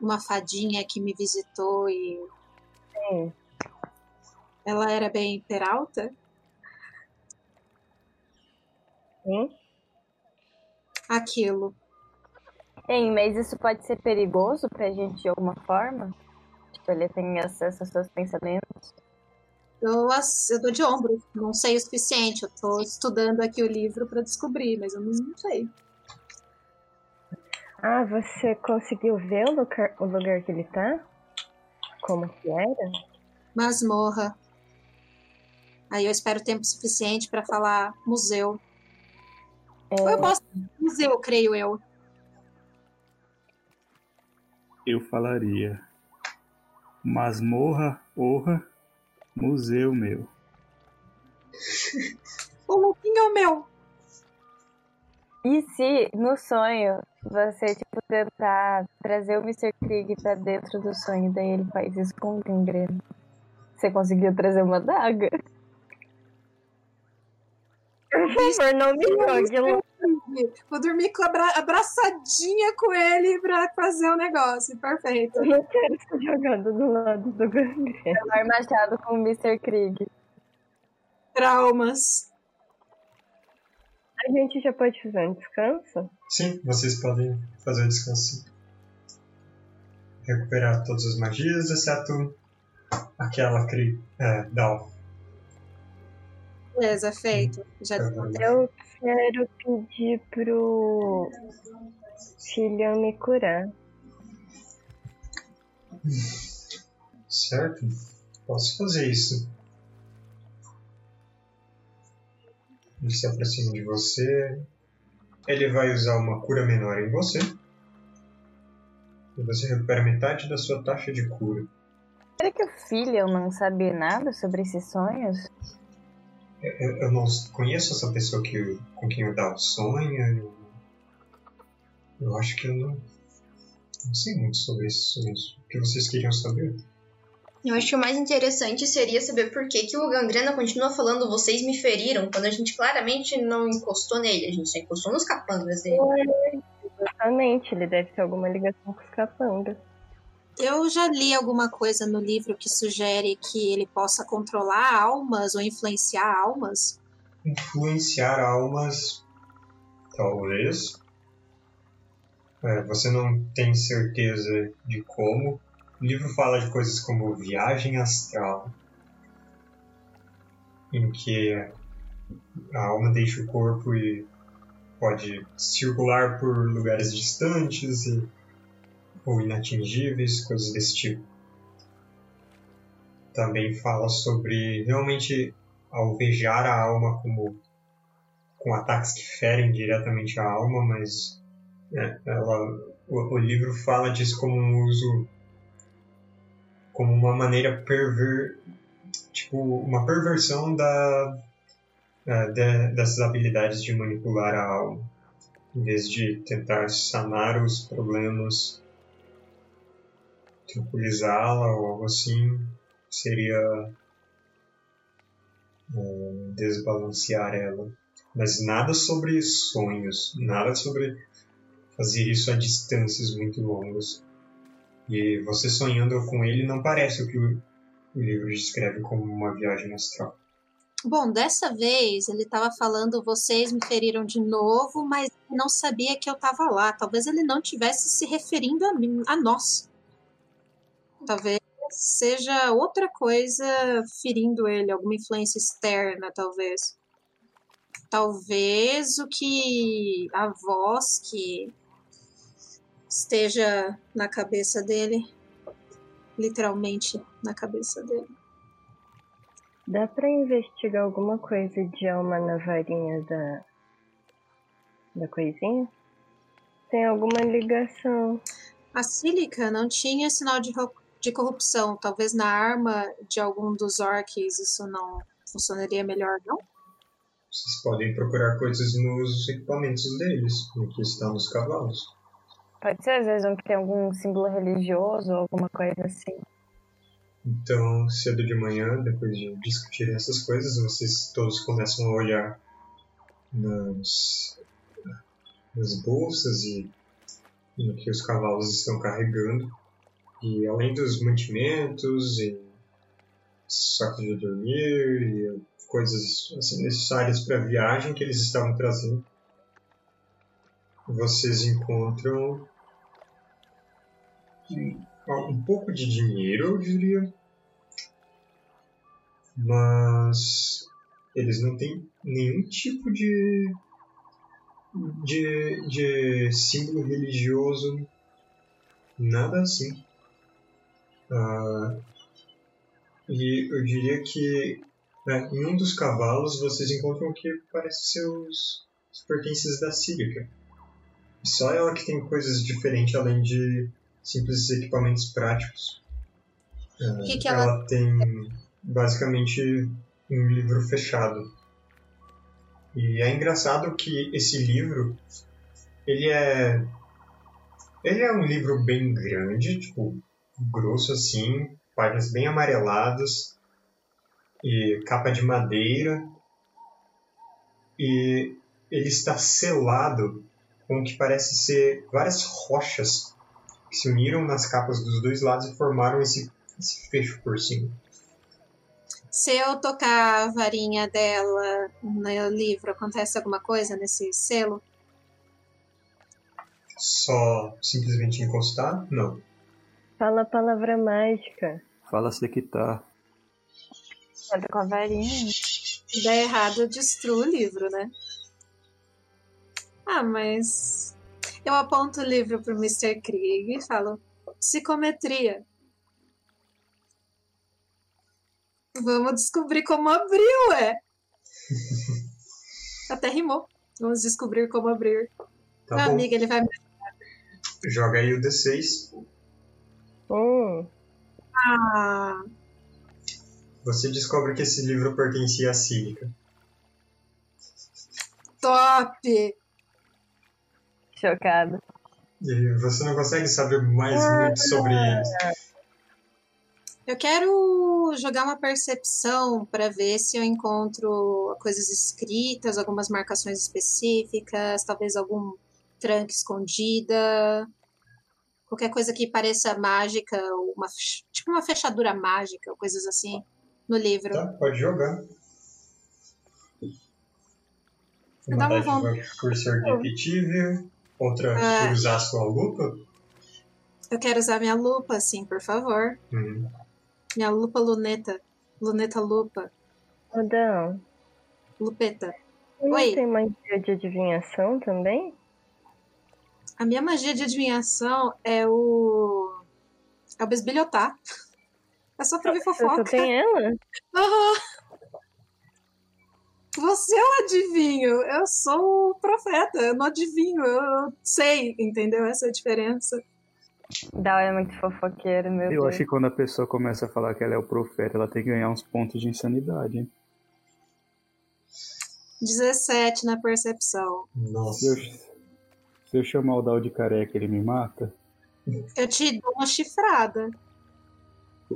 uma fadinha que me visitou e Sim. Ela era bem peralta? Sim? Aquilo. Hein, mas isso pode ser perigoso pra gente de alguma forma? Tipo, ele tem acesso aos seus pensamentos? Eu, eu dou de ombro, não sei o suficiente. Eu tô estudando aqui o livro para descobrir, mas eu não, não sei. Ah, você conseguiu ver o lugar, o lugar que ele tá? Como que era? Masmorra. Aí eu espero tempo suficiente para falar museu. É, Ou eu posso museu, creio eu. Eu falaria. Masmorra, orra, museu meu. O Luquinho é o meu. E se, no sonho, você, tipo, tentar trazer o Mr. Krieg pra dentro do sonho, daí ele faz isso com o? Você conseguiu trazer uma daga? Por favor, não me jogue. Lu. Vou dormir com abra- abraçadinha com ele pra fazer o negócio. Perfeito. Eu não quero ser jogado do lado do gangrena. Levar machado com o Mr. Krieg. Traumas. A gente já pode fazer um descanso? Sim, vocês podem fazer o descanso. Recuperar todas as magias, exceto aquela cri... É, Dal. Beleza, feito. Já Eu quero pedir pro filho me curar. Certo? Posso fazer isso. Ele se aproxima de você ele vai usar uma cura menor em você. E você recupera metade da sua taxa de cura. Será que o filho não sabe nada sobre esses sonhos? Eu, eu não conheço essa pessoa que, com quem o Dal sonha. Eu, eu acho que eu não, não sei muito sobre esses sonhos. O que vocês queriam saber? Eu acho que o mais interessante seria saber por que, que o Gangrena continua falando vocês me feriram, quando a gente claramente não encostou nele, a gente só encostou nos capangas dele. Exatamente, ele deve ter alguma ligação com os capangas. Eu já li alguma coisa no livro que sugere que ele possa controlar almas ou influenciar almas. Influenciar almas, talvez. É, você não tem certeza de como. O livro fala de coisas como viagem astral, em que a alma deixa o corpo e pode circular por lugares distantes e, ou inatingíveis, coisas desse tipo. Também fala sobre realmente alvejar a alma como com ataques que ferem diretamente a alma, mas é, ela, o, o livro fala disso como um uso como uma maneira perver tipo uma perversão da é, de, dessas habilidades de manipular a alma em vez de tentar sanar os problemas tranquilizá-la ou algo assim seria é, desbalancear ela mas nada sobre sonhos nada sobre fazer isso a distâncias muito longas e você sonhando com ele não parece o que o livro descreve como uma viagem astral. Bom, dessa vez ele estava falando vocês me feriram de novo, mas não sabia que eu estava lá. Talvez ele não tivesse se referindo a, mim, a nós. Talvez seja outra coisa ferindo ele, alguma influência externa, talvez. Talvez o que a voz que esteja na cabeça dele, literalmente na cabeça dele. Dá pra investigar alguma coisa de alma na varinha da. da coisinha? Tem alguma ligação? A sílica não tinha sinal de, de corrupção. Talvez na arma de algum dos orcs isso não funcionaria melhor, não? Vocês podem procurar coisas nos equipamentos deles, no que está nos cavalos. Pode ser, às vezes, um que tem algum símbolo religioso ou alguma coisa assim. Então, cedo de manhã, depois de discutirem essas coisas, vocês todos começam a olhar nas, nas bolsas e no que os cavalos estão carregando. E além dos mantimentos e sacos de dormir e coisas assim, necessárias para a viagem que eles estavam trazendo, vocês encontram um pouco de dinheiro, eu diria, mas eles não têm nenhum tipo de, de, de símbolo religioso, nada assim. Uh, e eu diria que né, em um dos cavalos vocês encontram o que parece ser os, os pertences da Sílica. Só ela que tem coisas diferentes além de simples equipamentos práticos. O que, que ela... ela tem basicamente um livro fechado. E é engraçado que esse livro ele é ele é um livro bem grande, tipo grosso assim, páginas bem amareladas e capa de madeira e ele está selado com o que parece ser várias rochas que se uniram nas capas dos dois lados e formaram esse, esse fecho por cima. Se eu tocar a varinha dela no livro, acontece alguma coisa nesse selo? Só simplesmente encostar? Não. Fala a palavra mágica. Fala se que tá. Pode com a varinha. Se der errado, eu destruo o livro, né? Ah, mas. Eu aponto o livro pro Mr. Krieg e falo: psicometria. Vamos descobrir como abriu, é. Até rimou. Vamos descobrir como abrir. Tá Meu bom. amigo, ele vai me. Joga aí o D6. Hum, Ah, Você descobre que esse livro pertencia a Sílica. top! Chocada. E você não consegue saber mais muito sobre eles. Eu quero jogar uma percepção para ver se eu encontro coisas escritas, algumas marcações específicas, talvez algum tranque escondida, qualquer coisa que pareça mágica, ou uma, tipo uma fechadura mágica, ou coisas assim, no livro. Tá? Pode jogar. Dá Uma uma dádiva por ser detetive, outra Ah. por usar a sua lupa. Eu quero usar minha lupa, sim, por favor. Uhum. Minha lupa luneta. Luneta lupa. Adão, Lupeta. não Oi. tem magia de adivinhação também? A minha magia de adivinhação é o. É o besbilhotar. É só pra ver Você fofoca. tem ela? Aham. Você é o adivinho, eu sou o profeta, eu não adivinho, eu sei, entendeu? Essa é a diferença. Dal é muito fofoqueiro, meu Eu Deus. acho que quando a pessoa começa a falar que ela é o profeta, ela tem que ganhar uns pontos de insanidade. hein? 17 na percepção. Nossa. eu, se eu chamar o Dal de careca, ele me mata? Eu te dou uma chifrada.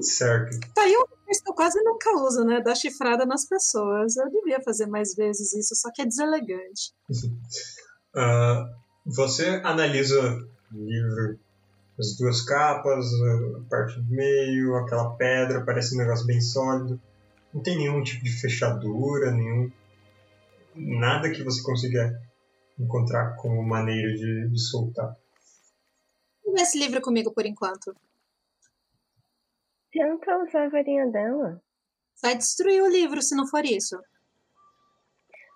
Certo. Tá aí um recurso que eu quase nunca uso, né? Dar chifrada nas pessoas. Eu devia fazer mais vezes isso, só que é deselegante. Ah, você analisa o livro, as duas capas, a parte do meio, aquela pedra, parece um negócio bem sólido. Não tem nenhum tipo de fechadura, nenhum. nada que você consiga encontrar como maneira de, de soltar. Ver esse livro comigo por enquanto. Tenta usar a varinha dela. Vai destruir o livro se não for isso.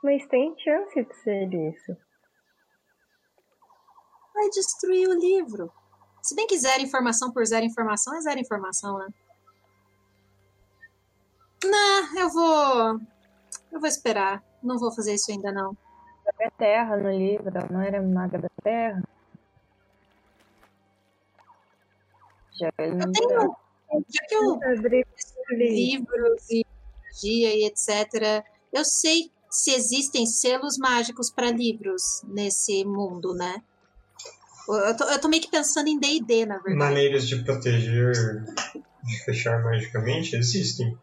Mas tem chance de ser isso. Vai destruir o livro. Se bem que zero informação por zero informação é zero informação, né? Não, eu vou. Eu vou esperar. Não vou fazer isso ainda, não. É terra no livro, não era maga da terra? Já não Eu tenho. Já que eu Abrir livros e magia e etc. Eu sei se existem selos mágicos para livros nesse mundo, né? Eu tô, eu tô meio que pensando em D&D, na verdade. Maneiras de proteger, de fechar magicamente, existem.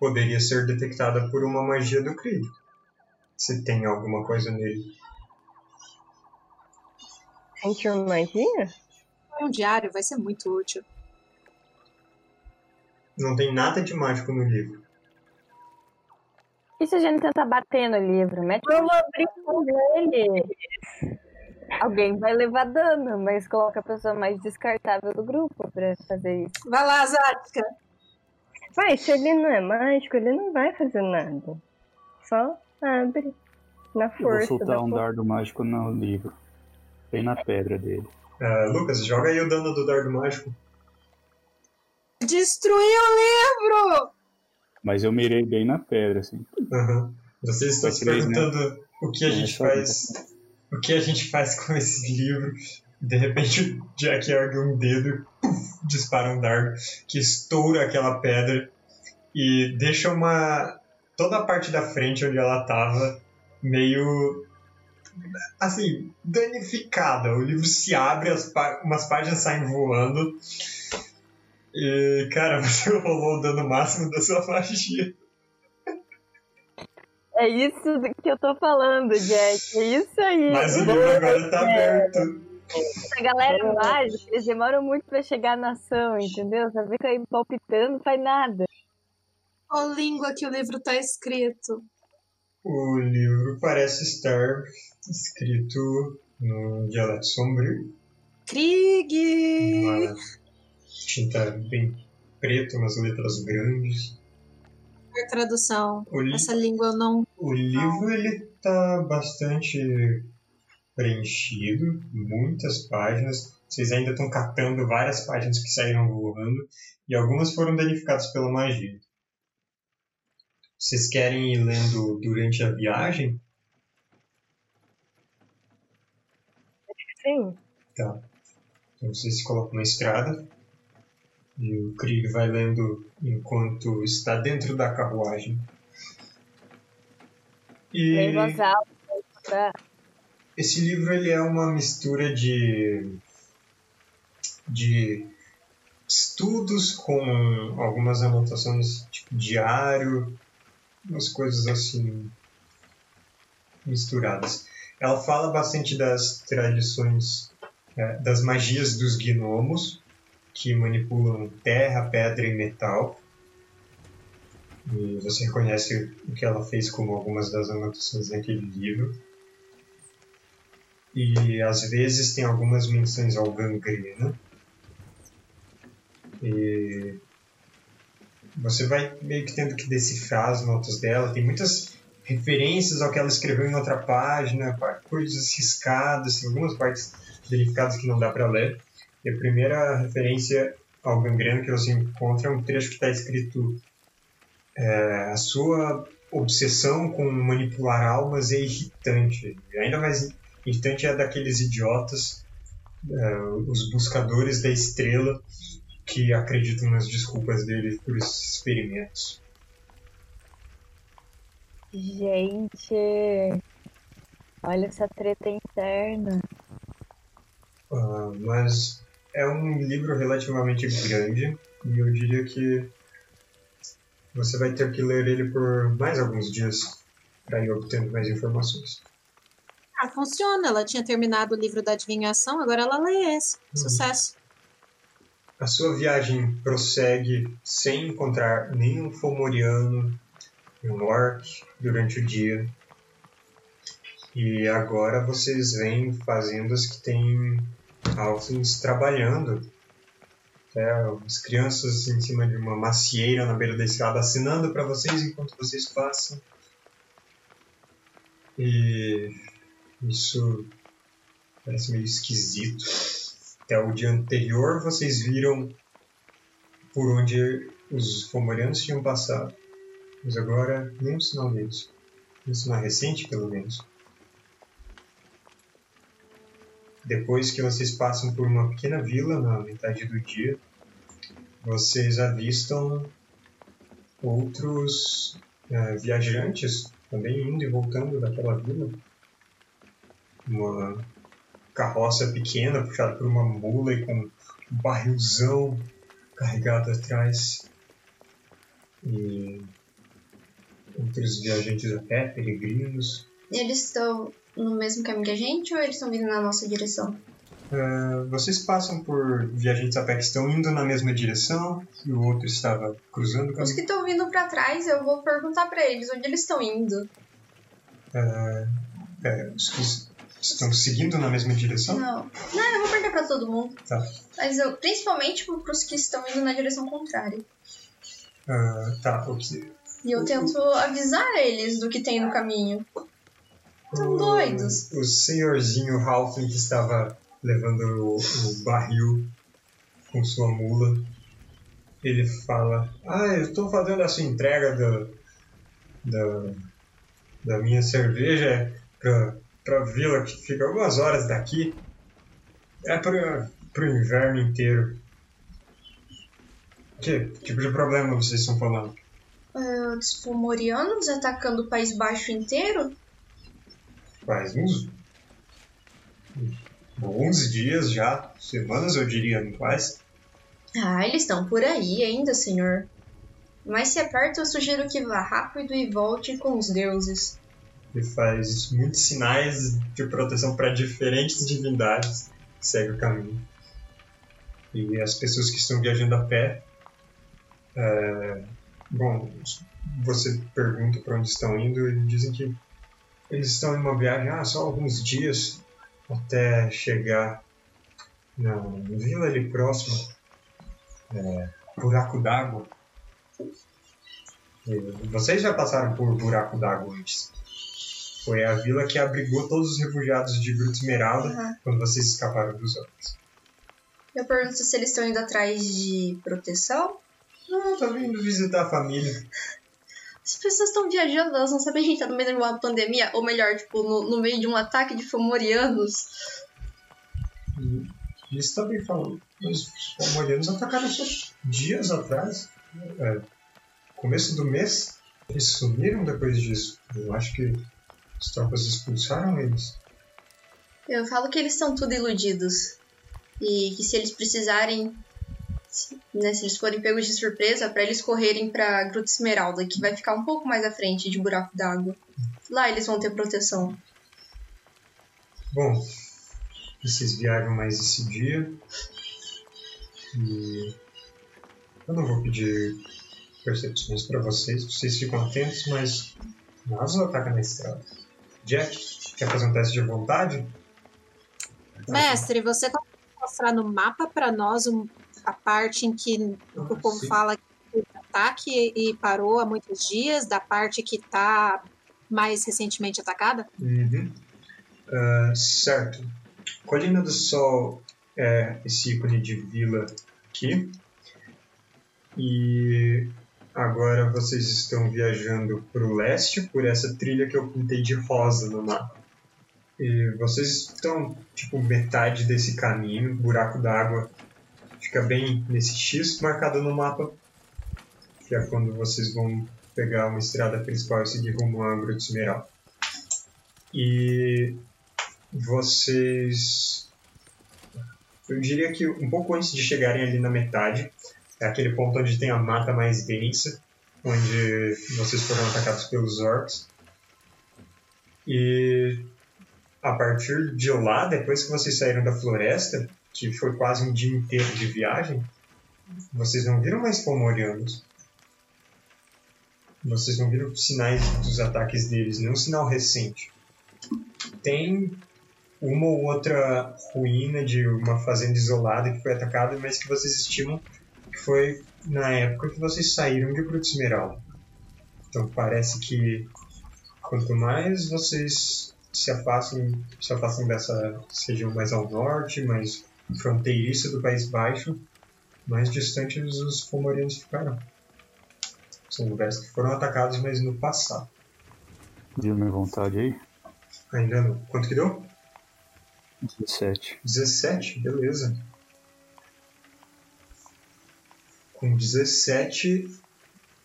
Poderia ser detectada por uma magia do Krieg. Se tem alguma coisa nele. sentir magia? Um diário vai ser muito útil. Não tem nada de mágico no livro. E se a gente tentar bater no livro? Mete Vamos abrir com ele. Alguém vai levar dano, mas coloca a pessoa mais descartável do grupo pra fazer isso. Vai lá, Zática. Vai, se ele não é mágico, ele não vai fazer nada. Só abre na Eu vou força soltar da um força. dardo mágico no livro. Bem na pedra dele. Ah, Lucas, joga aí o dano do dardo mágico. Destruiu o livro! Mas eu mirei bem na pedra, assim. Aham. Vocês estão se né? perguntando o que a É, gente só faz. O que a gente faz com esse livro. De repente o Jack ergue um dedo, puf, dispara um dardo que estoura aquela pedra e deixa uma. Toda a parte da frente onde ela tava meio. assim, danificada. O livro se abre, as pá- umas páginas saem voando. E, cara, você rolou o dano máximo da sua magia. É isso que eu tô falando, Jack. É isso aí. Mas o livro agora tá aberto. A galera mágica, eles demoram muito pra chegar na ação, entendeu? Você que aí palpitando não faz nada. Qual língua que o livro tá escrito? O livro parece estar escrito num dialeto sombrio, Krieg! uma tinta bem preta, umas letras grandes. Por tradução. Li- Essa língua eu não. o livro ele tá bastante preenchido, muitas páginas. Vocês ainda estão catando várias páginas que saíram voando e algumas foram danificadas pela magia. Vocês querem ir lendo durante a viagem? Sim. Tá. Então você se coloca na estrada e o Krieg vai lendo enquanto está dentro da carruagem. E Em voz alta. Pra... esse livro ele é uma mistura de de estudos com algumas anotações tipo diário, umas coisas assim misturadas. Ela fala bastante das tradições, eh, das magias dos gnomos, que manipulam terra, pedra e metal. E você reconhece o que ela fez com algumas das anotações naquele livro. E às vezes tem algumas menções ao gangrena. E você vai meio que tendo que decifrar as notas dela. Tem muitas referências ao que ela escreveu em outra página, coisas riscadas, tem algumas partes delicadas que não dá para ler. E a primeira referência ao gangreno que você encontra é um trecho que está escrito é, a sua obsessão com manipular almas é irritante. E ainda mais irritante é daqueles idiotas, é, os buscadores da estrela, que acreditam nas desculpas deles por esses experimentos. Gente. Olha essa treta interna. Ah, mas é um livro relativamente grande e eu diria que você vai ter que ler ele por mais alguns dias para ir obtendo mais informações. Ah, funciona. Ela tinha terminado o livro da adivinhação, agora ela lê esse. Sucesso. A sua viagem prossegue sem encontrar nenhum Fomoriano, um orc durante o dia. E agora vocês veem fazendas que têm halflings trabalhando. Até as crianças em cima de uma macieira na beira da estrada assinando para vocês enquanto vocês passam. E isso parece meio esquisito. Até o dia anterior vocês viram por onde os fomorianos tinham passado. Mas agora nenhum sinal deles. Um sinal recente, pelo menos. Depois que vocês passam por uma pequena vila na metade do dia, vocês avistam outros eh, viajantes também indo e voltando daquela vila. Uma carroça pequena puxada por uma mula e com um barrilzão carregado atrás. E outros viajantes a pé, peregrinos. Eles estão no mesmo caminho que a gente ou eles estão vindo na nossa direção? Ah, vocês passam por viajantes a pé que estão indo na mesma direção e o outro estava cruzando o Os caminho. que estão vindo pra trás, eu vou perguntar pra eles onde eles estão indo. Ah, pera, os que s- estão seguindo na mesma direção? Não. Não, eu vou perguntar pra todo mundo. Tá. Mas eu, principalmente pro- pros que estão indo na direção contrária. Ah, tá, o que. E eu tento avisar eles do que tem no caminho. Tão o- doidos. O senhorzinho Halfling que estava levando o, o barril com sua mula, ele fala: Ah, eu estou fazendo essa entrega do, da, da minha cerveja pra, pra vila que fica algumas horas daqui. É para pro inverno inteiro. Que tipo de problema vocês estão falando? Ah, os fomorianos atacando o País Baixo inteiro? Faz uns bons dias já, semanas eu diria, não faz? Ah, eles estão por aí ainda, senhor. Mas se perto, eu sugiro que vá rápido e volte com os deuses. Ele faz muitos sinais de proteção para diferentes divindades que segue o caminho. E as pessoas que estão viajando a pé, é, bom, você pergunta para onde estão indo e dizem que eles estão em uma viagem, ah, só alguns dias até chegar na vila ali próxima, é, Buraco d'Água. Vocês já passaram por Buraco d'Água antes. Foi a vila que abrigou todos os refugiados de Gruta Esmeralda Aham. quando vocês escaparam dos homens. Eu pergunto se eles estão indo atrás de proteção. Não, tá vindo visitar a família. As pessoas estão viajando, elas não sabem que a gente tá no meio de uma pandemia, ou melhor, tipo, no, no meio de um ataque de fomorianos. Eles também falam, os Pomorianos atacaram só dias atrás, é, começo do mês. Eles sumiram depois disso. Eu acho que as tropas expulsaram eles. Eu falo que eles são tudo iludidos. E que se eles precisarem, se- né, se eles forem pegos de surpresa, para eles correrem pra Gruta Esmeralda, que vai ficar um pouco mais à frente de Buraco d'Água. Lá eles vão ter proteção. Bom, vocês viajam mais esse dia. E eu não vou pedir percepções para vocês, vocês ficam atentos, mas Naso ataca na estrada. Jack, quer fazer um teste de vontade? Mestre, você consegue mostrar no mapa pra nós um- a parte em que o povo Sim. fala que teve ataque e parou há muitos dias, da parte que tá mais recentemente atacada? Uhum. Ah, certo. Colina do Sol é esse ícone de vila aqui. E agora vocês estão viajando para o leste por essa trilha que eu pintei de rosa no mapa. E vocês estão, tipo, metade desse caminho, buraco d'água fica bem nesse X marcado no mapa, que é quando vocês vão pegar uma estrada principal e seguir rumo a Gruta Esmeralda. E vocês. Eu diria que um pouco antes de chegarem ali na metade, é aquele ponto onde tem a mata mais densa, onde vocês foram atacados pelos orcs. E a partir de lá, depois que vocês saíram da floresta, que foi quase um dia inteiro de viagem, vocês não viram mais pomorianos. Vocês não viram sinais dos ataques deles, nenhum sinal recente tem uma ou outra ruína de uma fazenda isolada que foi atacada, mas que vocês estimam foi na época que vocês saíram de Gruta Esmeralda. Então parece que quanto mais vocês se afastam, se afastam dessa região mais ao norte, mais fronteiriça do País Baixo, mais distantes os Fomorianos ficarão. São lugares que foram atacados, mas no passado. Deu minha vontade aí? Ainda não. Quanto que deu? 17. 17, beleza. Com 17,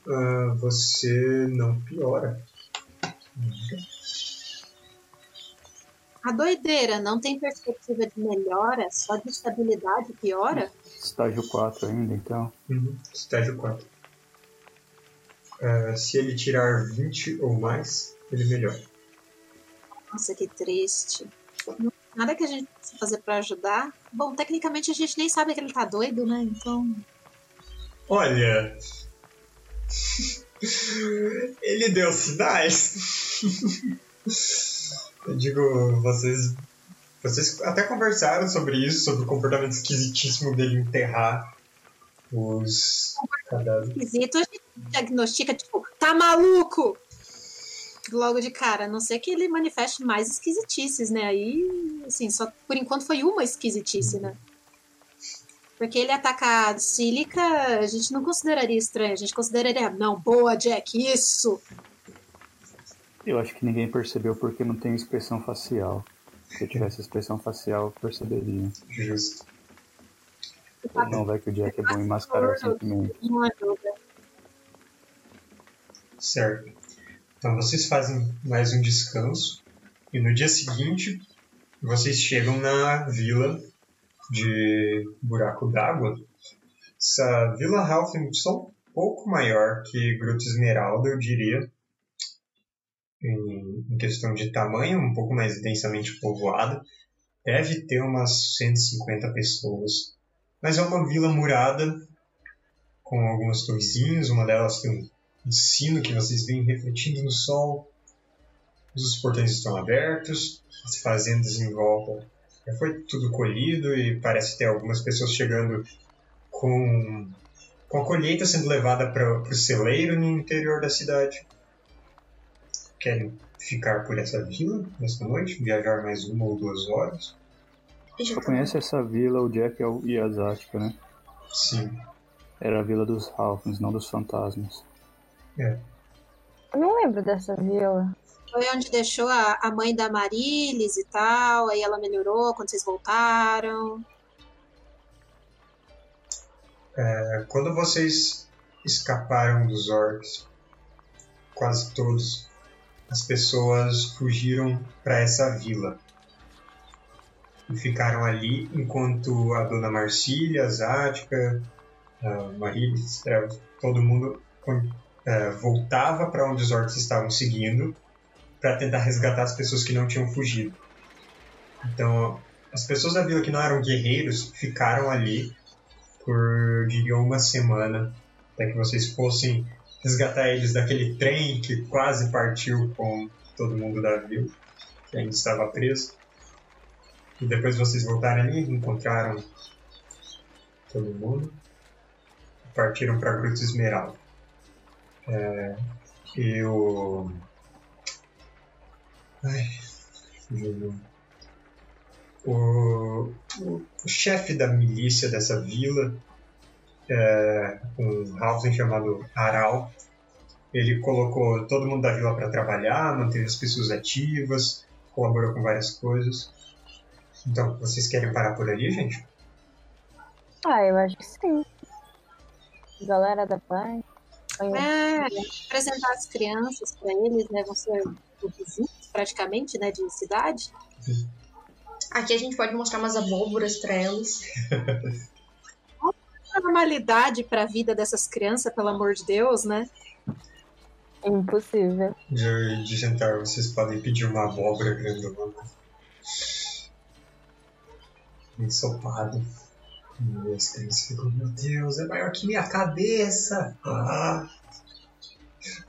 ah, você não piora. A doideira não tem perspectiva de melhora, só de estabilidade piora? Estágio 4 ainda, então. Uhum. Estágio 4. Ah, se ele tirar 20 ou mais, ele melhora. Nossa, que triste. Não- Nada que a gente possa fazer pra ajudar. Bom, tecnicamente a gente nem sabe que ele tá doido, né? Então. Olha. Ele deu sinais. Eu digo, vocês. Vocês até conversaram sobre isso, sobre o comportamento esquisitíssimo dele enterrar os cadáveres. Esquisito, a gente diagnostica, tipo, tá maluco! Logo de cara, a não ser que ele manifeste mais esquisitices, né? Aí, assim, só por enquanto foi uma esquisitice, né? Porque ele atacar sílica, a gente não consideraria estranho, a gente consideraria, não, boa, Jack, isso! Eu acho que ninguém percebeu porque não tem expressão facial. Se eu tivesse expressão facial, eu perceberia. Justo. Não vai que o Jack é bom em mascarar sentimento. Não ajuda. Certo. Então vocês fazem mais um descanso e no dia seguinte vocês chegam na vila de Buraco d'Água. Essa vila Halfling é um pouco maior que Gruta Esmeralda, eu diria. Em, questão de tamanho, um pouco mais densamente povoada. Deve ter umas 150 pessoas. Mas é uma vila murada com algumas torrezinhas. Uma delas tem um sino que vocês veem refletindo no sol. Os portões estão abertos, as fazendas em volta já foi tudo colhido e parece ter algumas pessoas chegando com, com a colheita sendo levada para o celeiro no interior da cidade. Querem ficar por essa vila nesta noite, viajar mais uma ou duas horas? Só conhece essa vila o Jack e a Zatka, né? Sim. Era a vila dos Halflings, não dos fantasmas. Eu não lembro dessa vila. Foi onde deixou a, a mãe da Marilis e tal, aí ela melhorou quando vocês voltaram. É, quando vocês escaparam dos orcs, quase todos, as pessoas fugiram para essa vila e ficaram ali enquanto a dona Marcília, a Zática, a Maria, todo mundo é, voltava para onde os orcs estavam seguindo para tentar resgatar as pessoas que não tinham fugido. Então, as pessoas da vila que não eram guerreiros ficaram ali por, diria, uma semana até que vocês fossem resgatar eles daquele trem que quase partiu com todo mundo da vila, que ainda estava preso. E depois vocês voltaram ali, encontraram todo mundo e partiram para Gruta Esmeralda. É, e o. Ai, o, o, o chefe da milícia dessa vila, é, um Halfling chamado Aral, ele colocou todo mundo da vila para trabalhar, manteve as pessoas ativas, colaborou com várias coisas. Então, vocês querem parar por ali, gente? Ah, eu acho que sim. Galera da paz. É, apresentar as crianças para eles, né? Vão ser vizinhos, praticamente, né? De cidade. Aqui a gente pode mostrar umas abóboras para elas. normalidade para a vida dessas crianças, pelo amor de Deus, né? Impossível. De, de jantar, vocês podem pedir uma abóbora grandona. Ensopado. E as crianças ficam, meu Deus, é maior que minha cabeça! Ah.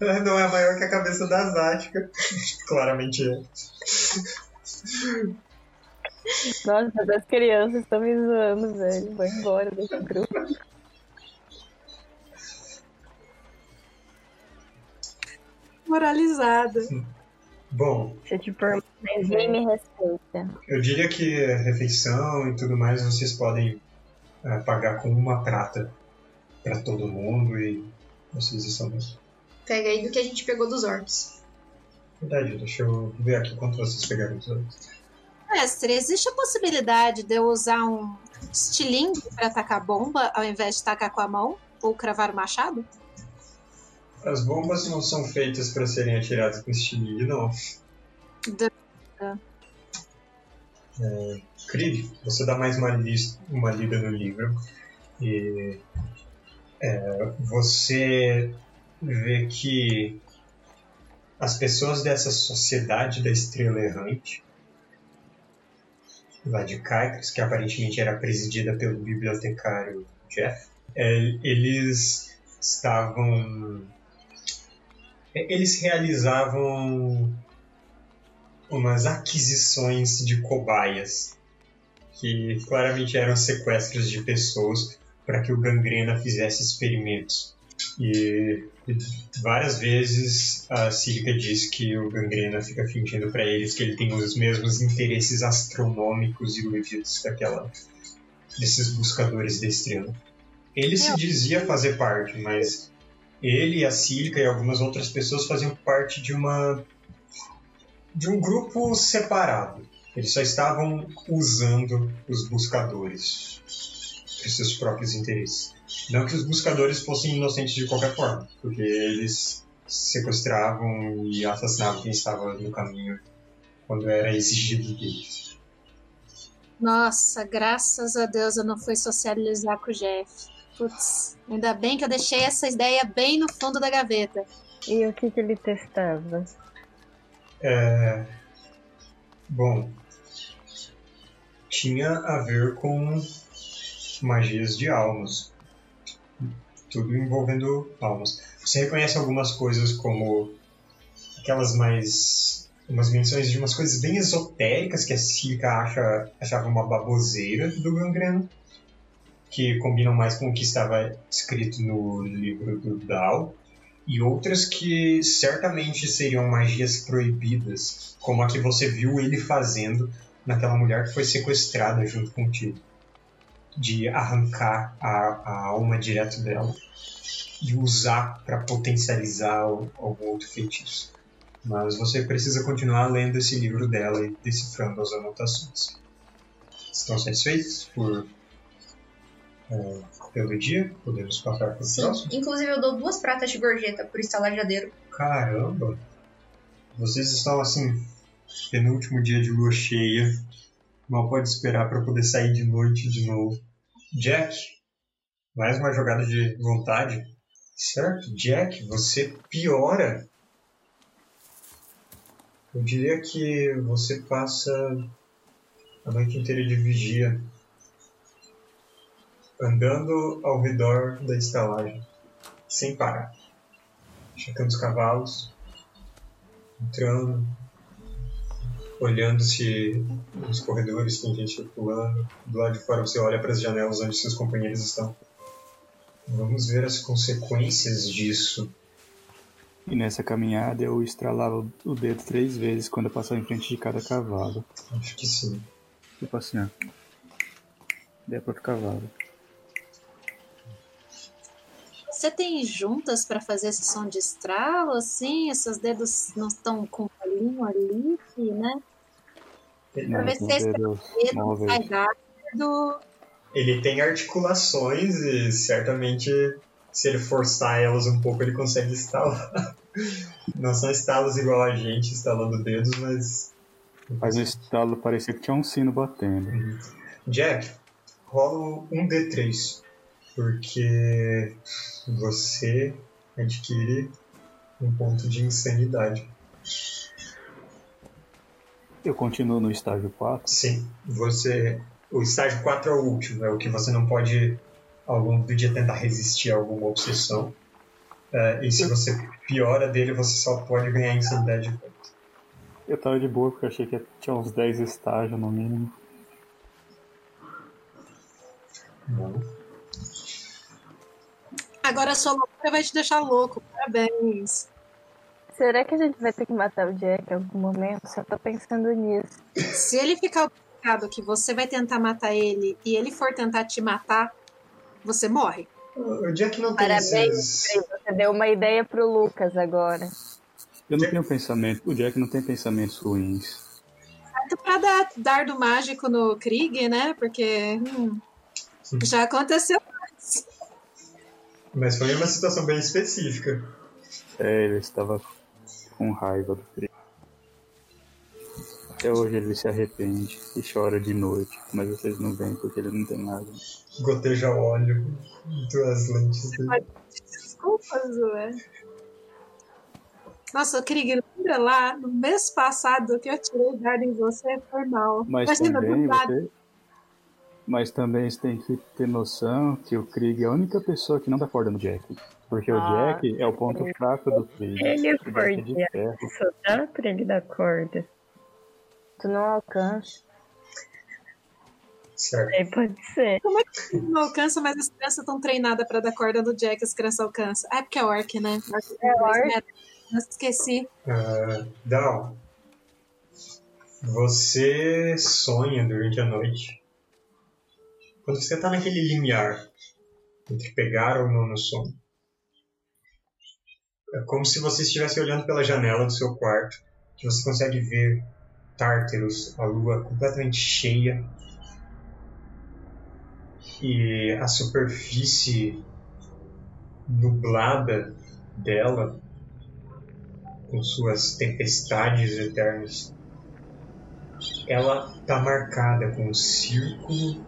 Não é maior que a cabeça da Zática. Claramente é. Nossa, as crianças estão me zoando, velho. Vou embora desse grupo. Moralizada. Bom, te perguntar. Ninguém me respeita. eu diria que a refeição e tudo mais vocês podem eh, pagar com uma prata para todo mundo e vocês estão bem. Pega aí do que a gente pegou dos orcs. Verdade, deixa eu ver aqui quanto vocês pegaram dos outros. Mestre, existe a possibilidade de eu usar um estilingue para atacar bomba ao invés de tacar com a mão ou cravar o machado? As bombas não são feitas para serem atiradas com estilingue, não. Da- Krieg, você dá mais uma, lis- uma lida no livro e é, você vê que as pessoas dessa sociedade da Estrela Errante, lá de Caicos, que aparentemente era presidida pelo bibliotecário Jeff, é, eles estavam. Eles realizavam umas aquisições de cobaias que claramente eram sequestros de pessoas para que o Gangrena fizesse experimentos. E várias vezes a Sílica diz que o Gangrena fica fingindo para eles que ele tem os mesmos interesses astronômicos e iludidos daquela desses buscadores da estrela. Ele se Eu- dizia fazer parte, mas ele, a Sílica e algumas outras pessoas faziam parte de uma de um grupo separado. Eles só estavam usando os buscadores para seus próprios interesses. Não que os buscadores fossem inocentes de qualquer forma, porque eles sequestravam e assassinavam quem estava no caminho quando era exigido deles. Nossa, graças a Deus eu não fui socializar com o Jeff. Putz, ainda bem que eu deixei essa ideia bem no fundo da gaveta. E o que, que ele testava? É... Bom, tinha a ver com magias de almas. Tudo envolvendo almas. Você reconhece algumas coisas como aquelas mais. umas menções de umas coisas bem esotéricas que a Sílica acha, achava uma baboseira do Gangrena, que combinam mais com o que estava escrito no livro do Dao e outras que certamente seriam magias proibidas, como a que você viu ele fazendo naquela mulher que foi sequestrada junto contigo. De arrancar a, a alma direto dela e usar para potencializar al- algum outro feitiço. Mas você precisa continuar lendo esse livro dela e decifrando as anotações. Estão satisfeitos por é, pelo dia. Podemos passar para o Sim. próximo. Inclusive, eu dou duas pratas de gorjeta por estalajadeiro. Caramba! Vocês estão assim, penúltimo dia de lua cheia. Mal pode esperar para poder sair de noite de novo. Jack, mais uma jogada de vontade. Certo, Jack, você piora. Eu diria que você passa a noite inteira de vigia, andando ao redor da estalagem, sem parar, checando os cavalos, entrando, olhando se nos corredores tem gente circulando. Do lado de fora você olha para as janelas onde seus companheiros estão. Vamos ver as consequências disso. E nessa caminhada eu estralava o dedo três vezes quando eu passava em frente de cada cavalo. Acho que sim. Tipo assim, ó. É pro outro cavalo. Você tem juntas pra fazer esse som de estralo, assim? Esses dedos não estão com palhinho ali, né? Ver se móveis. sai rápido. Ele tem articulações e certamente se ele forçar elas um pouco ele consegue estalar. Não são estalos igual a gente estalando dedos, mas. Faz um estalo, parecia que tinha um sino batendo. Jack, rola um D3. Porque você adquire um ponto de insanidade. Eu continuo no estágio 4. Sim, você. O estágio 4 é o último, é o que você não pode ao longo do dia tentar resistir a alguma obsessão. É, e se você piora dele, você só pode ganhar insanidade de volta. Eu tava de boa porque eu achei que tinha uns 10 estágios no mínimo. Bom. Agora a sua loucura vai te deixar louco. Parabéns. Será que a gente vai ter que matar o Jack em algum momento? Só tô pensando nisso. Se ele ficar obcecado que você vai tentar matar ele e ele for tentar te matar, você morre. O Jack não tem Parabéns, esses... Você deu uma ideia pro Lucas agora. Eu não tenho pensamento. O Jack não tem pensamentos ruins. Certo pra dar dardo mágico no Krieg, né? Porque hum, já aconteceu. Mas foi uma situação bem específica. É, ele estava com raiva do Krieg. Até hoje ele se arrepende e chora de noite, mas vocês não veem porque ele não tem nada. Goteja óleo das lentes dele. Desculpa, Zoé. Nossa, Krieg, lembra lá no mês passado que eu tirei dardo em você? Foi mal. Mas Imagina, também você. Mas também você tem que ter noção que o Krieg é a única pessoa que não dá corda no Jack. Porque Ah, o Jack é o ponto fraco do Krieg. Ele é é forte. ferro. Só dá pra ele dar corda. Tu não alcança. Certo. É, pode ser. Não alcança, mas as crianças estão treinadas pra dar corda no Jack, as crianças alcançam. Ah, é porque é orc, né? É orc. metros. Eu esqueci. Uh, Dal, você sonha durante a noite. Quando você está naquele limiar entre pegar ou não no sono. É como se você estivesse olhando pela janela do seu quarto, que você consegue ver Tártaros, a lua completamente cheia e a superfície nublada dela com suas tempestades eternas, ela está marcada com um círculo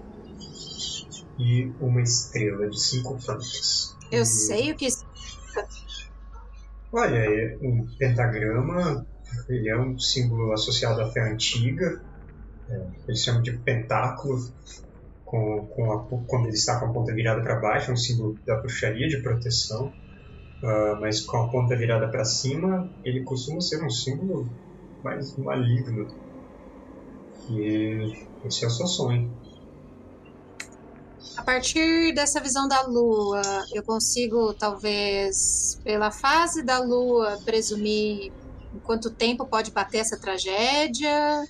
e uma estrela de cinco pontas. Eu sei o que Olha, é um pentagrama, ele é um símbolo associado à fé antiga. É, eles chamam de pentáculo, com, com a, quando ele está com a ponta virada para baixo, é um símbolo da bruxaria de proteção. Ah, mas com a ponta virada para cima, ele costuma ser um símbolo mais maligno. E esse é o seu sonho. A partir dessa visão da lua, eu consigo, talvez, pela fase da lua, presumir em quanto tempo pode bater essa tragédia?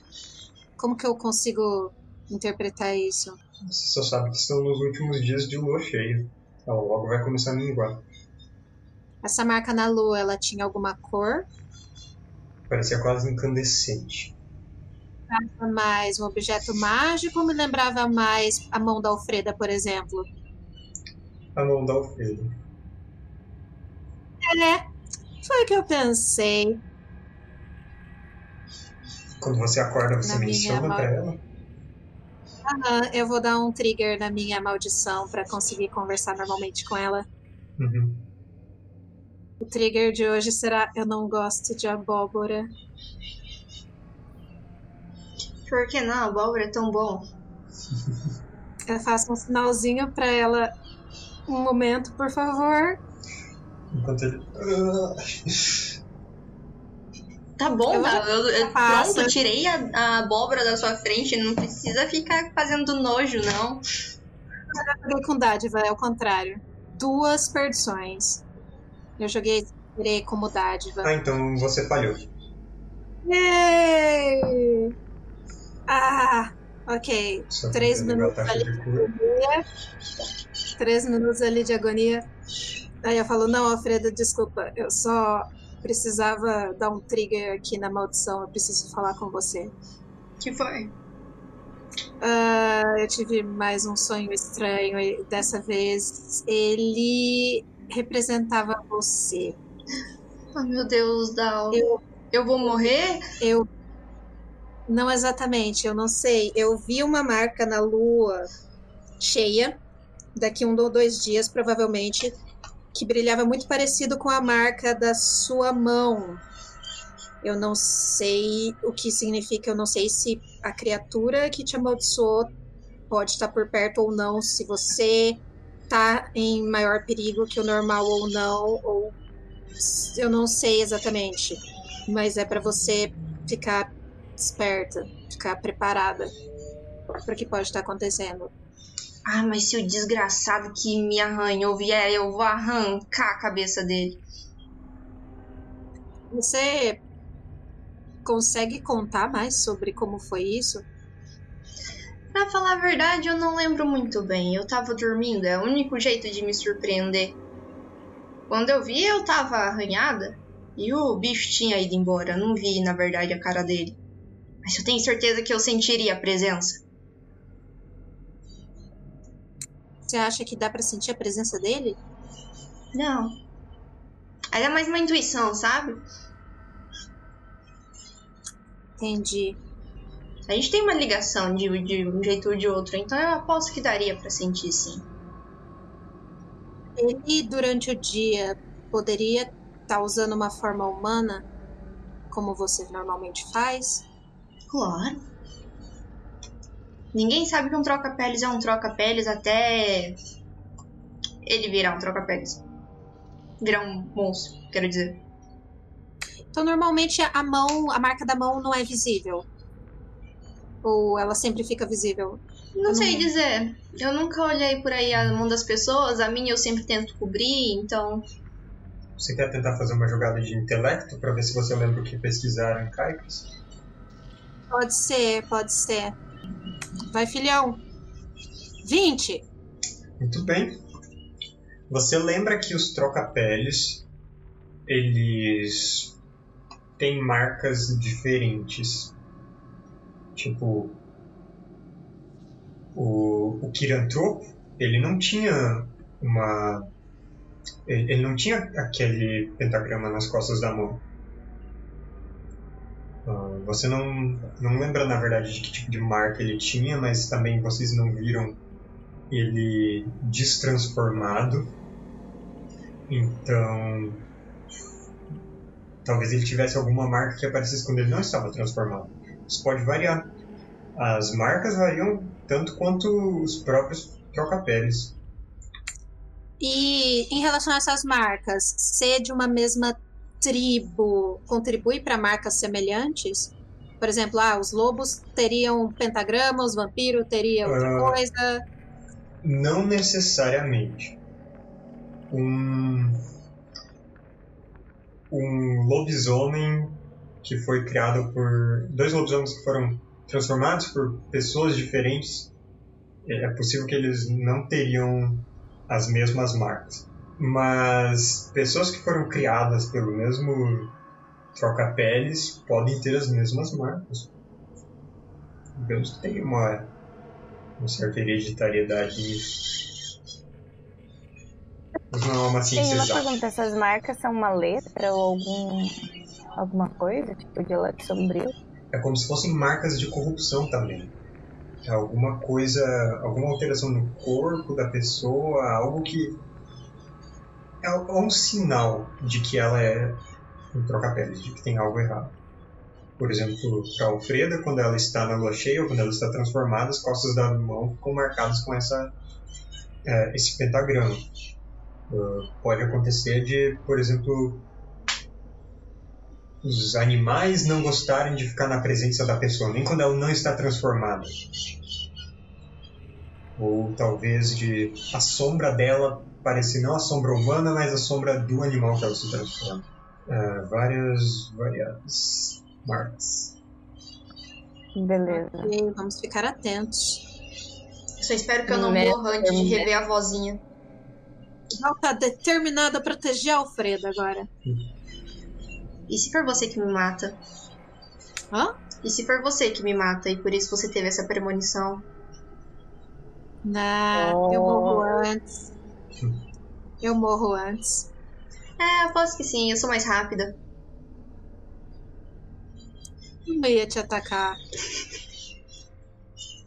Como que eu consigo interpretar isso? Você só sabe que estão nos últimos dias de lua cheia. Ela logo vai começar a minguar. Essa marca na lua, ela tinha alguma cor? Parecia quase incandescente. Mais um objeto mágico ou me lembrava mais a mão da Alfreda, por exemplo? a mão da Alfredo. É, foi o que eu pensei. Quando você acorda, você Na menciona mal- pra ela? Aham, eu vou dar um trigger na minha maldição pra conseguir conversar normalmente com ela. Uhum. O trigger de hoje será Eu não gosto de abóbora. Por que não? Abóbora é tão bom. Eu faço um sinalzinho pra ela. Um momento, por favor. Enquanto ele. Tá bom, Eu tá? Eu, eu- faço. pronto, tirei a, a abóbora da sua frente. Não precisa ficar fazendo nojo, não. Eu joguei com dádiva, é o contrário. Duas perdições. Eu joguei como dádiva. Ah, então você falhou. Yay! Ah, ok. Só Três minutos ali. de cura. Três minutos ali de agonia. Aí eu falo, não, Alfredo, desculpa. Eu só precisava dar um trigger aqui na maldição. Eu preciso falar com você. que foi? Ah, eu tive mais um sonho estranho e dessa vez ele representava você. Oh, meu Deus, Dal. Eu- Eu vou morrer? Eu não exatamente, eu não sei. Eu vi uma marca na lua cheia daqui um ou dois dias, provavelmente, que brilhava muito parecido com a marca da sua mão. Eu não sei o que significa, eu não sei se a criatura que te amaldiçoou pode estar por perto ou não, se você tá em maior perigo que o normal ou não, ou eu não sei exatamente, mas é para você ficar esperta, ficar preparada para o que pode estar acontecendo. Ah, mas se o desgraçado que me arranhou vier, eu vou arrancar a cabeça dele. Você consegue contar mais sobre como foi isso? Pra falar a verdade, eu não lembro muito bem. Eu tava dormindo, é o único jeito de me surpreender. Quando eu vi, eu tava arranhada e o bicho tinha ido embora. Eu não vi, na verdade, a cara dele. Mas eu tenho certeza que eu sentiria a presença. Você acha que dá para sentir a presença dele? Não. Aí é mais uma intuição, sabe? Entendi. A gente tem uma ligação de, de um jeito ou de outro, então eu aposto que daria pra sentir sim. Ele, durante o dia, poderia estar usando uma forma humana, como você normalmente faz? Claro. Ninguém sabe que um troca-peles é um troca-peles até ele virar um troca-peles. Virar um monstro, quero dizer. Então, normalmente a mão, a marca da mão não é visível. Ou ela sempre fica visível? Não Eu sei não- dizer. Eu nunca olhei por aí a mão das pessoas, a minha eu sempre tento cobrir, então. Você quer tentar fazer uma jogada de intelecto pra ver se você lembra o que pesquisaram em Caicos? Pode ser, pode ser. Vai, filhão. 20. Muito bem. Você lembra que os troca-peles eles têm marcas diferentes. Tipo, o, o Kirantropo, ele não tinha uma. Ele, não tinha aquele pentagrama nas costas da mão. Você não, não lembra, na verdade, de que tipo de marca ele tinha, mas também vocês não viram ele destransformado. Então. Talvez ele tivesse alguma marca que aparecesse quando ele não estava transformado. Isso pode variar. As marcas variam tanto quanto os próprios troca-peles. E em relação a essas marcas, ser de uma mesma tribo contribui para marcas semelhantes? Por exemplo, ah, os lobos teriam pentagrama, os vampiros teriam outra Ah. coisa. Não necessariamente. Um, um lobisomem que foi criado por. Dois lobisomens que foram transformados por pessoas diferentes. É possível que eles não teriam as mesmas marcas. Mas pessoas que foram criadas pelo mesmo troca-peles podem ter as mesmas marcas. Digamos que tem uma, uma certa hereditariedade nisso. Mas não é uma Tem ciência uma exata. pergunta, essas marcas são uma letra ou algum alguma coisa, tipo de lápis sombrio? É como se fossem marcas de corrupção também. É alguma coisa, alguma alteração no corpo da pessoa, algo que. É é um sinal de que ela é um troca-peles, de que tem algo errado. Por exemplo, para Alfreda, quando ela está na lua cheia ou quando ela está transformada, as costas da mão ficam marcadas com essa, é, esse pentagrama. Uh, pode acontecer de, por exemplo, os animais não gostarem de ficar na presença da pessoa, nem quando ela não está transformada. Ou talvez de a sombra dela parecer não a sombra humana, mas a sombra do animal que ela se transforma. Ah, várias variadas marcas. Beleza. Vamos ficar atentos. Só espero que eu não Né, morra antes de né. rever a vozinha. Val tá determinada a proteger a Alfredo agora. E se for você que me mata? Hã? E se for você que me mata e por isso você teve essa premonição? Não, eu morro antes. Eu morro antes. É, aposto que sim, eu sou mais rápida. Não ia te atacar.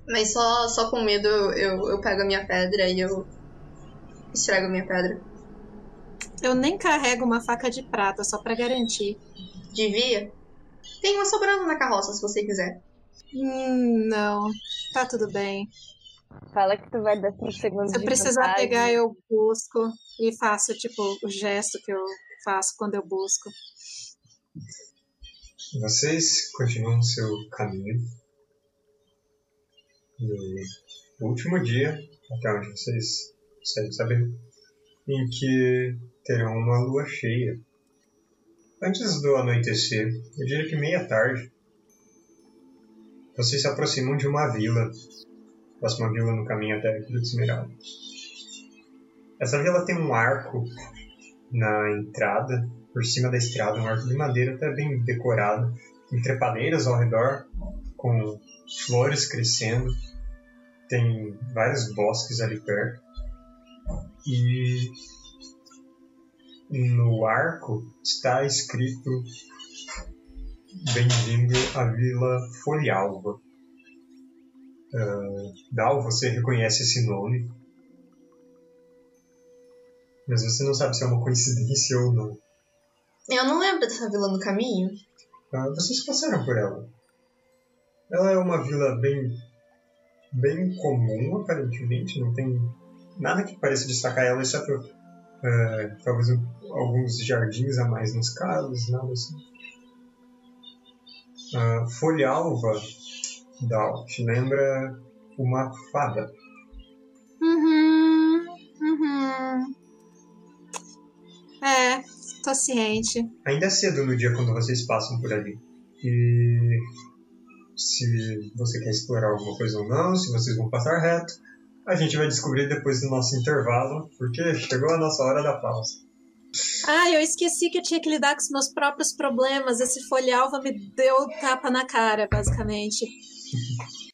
Mas só, só com medo eu, eu pego a minha pedra e eu esfrego a minha pedra. Eu nem carrego uma faca de prata, só pra garantir. Devia? Tem uma sobrando na carroça, se você quiser. Hum, não. Tá tudo bem. Fala que tu vai dar 5 segundos Se de precisar vantagem. pegar, eu busco e faço, tipo, o gesto que eu faço quando eu busco. Vocês continuam seu caminho. No último dia, até onde vocês conseguem saber, em que terão uma lua cheia. Antes do anoitecer, eu diria que meia tarde, vocês se aproximam de uma vila, próxima vila no caminho até Vila de Esmeralda. Essa vila tem um arco na entrada, por cima da estrada, um arco de madeira até bem decorado, tem trepadeiras ao redor, com flores crescendo, tem vários bosques ali perto. E no arco está escrito Bem-vindo à Vila Folhalva. Uh, Dal, você reconhece esse nome, mas você não sabe se é uma coincidência ou não. Eu não lembro dessa vila no caminho. Ah, vocês passaram por ela. Ela é uma vila bem, bem comum, aparentemente. Não tem nada que pareça destacar ela, exceto ah, talvez um- alguns jardins a mais nas casas, nada assim. Ah, Folhalva, Dal, te lembra uma fada. Uhum. Uhum. É, tô ciente. Ainda é cedo no dia quando vocês passam por ali. E se você quer explorar alguma coisa ou não, se vocês vão passar reto, a gente vai descobrir depois do nosso intervalo, porque chegou a nossa hora da pausa. Ah, eu esqueci que eu tinha que lidar com os meus próprios problemas. Esse folhalva me deu tapa na cara, basicamente. Thank you.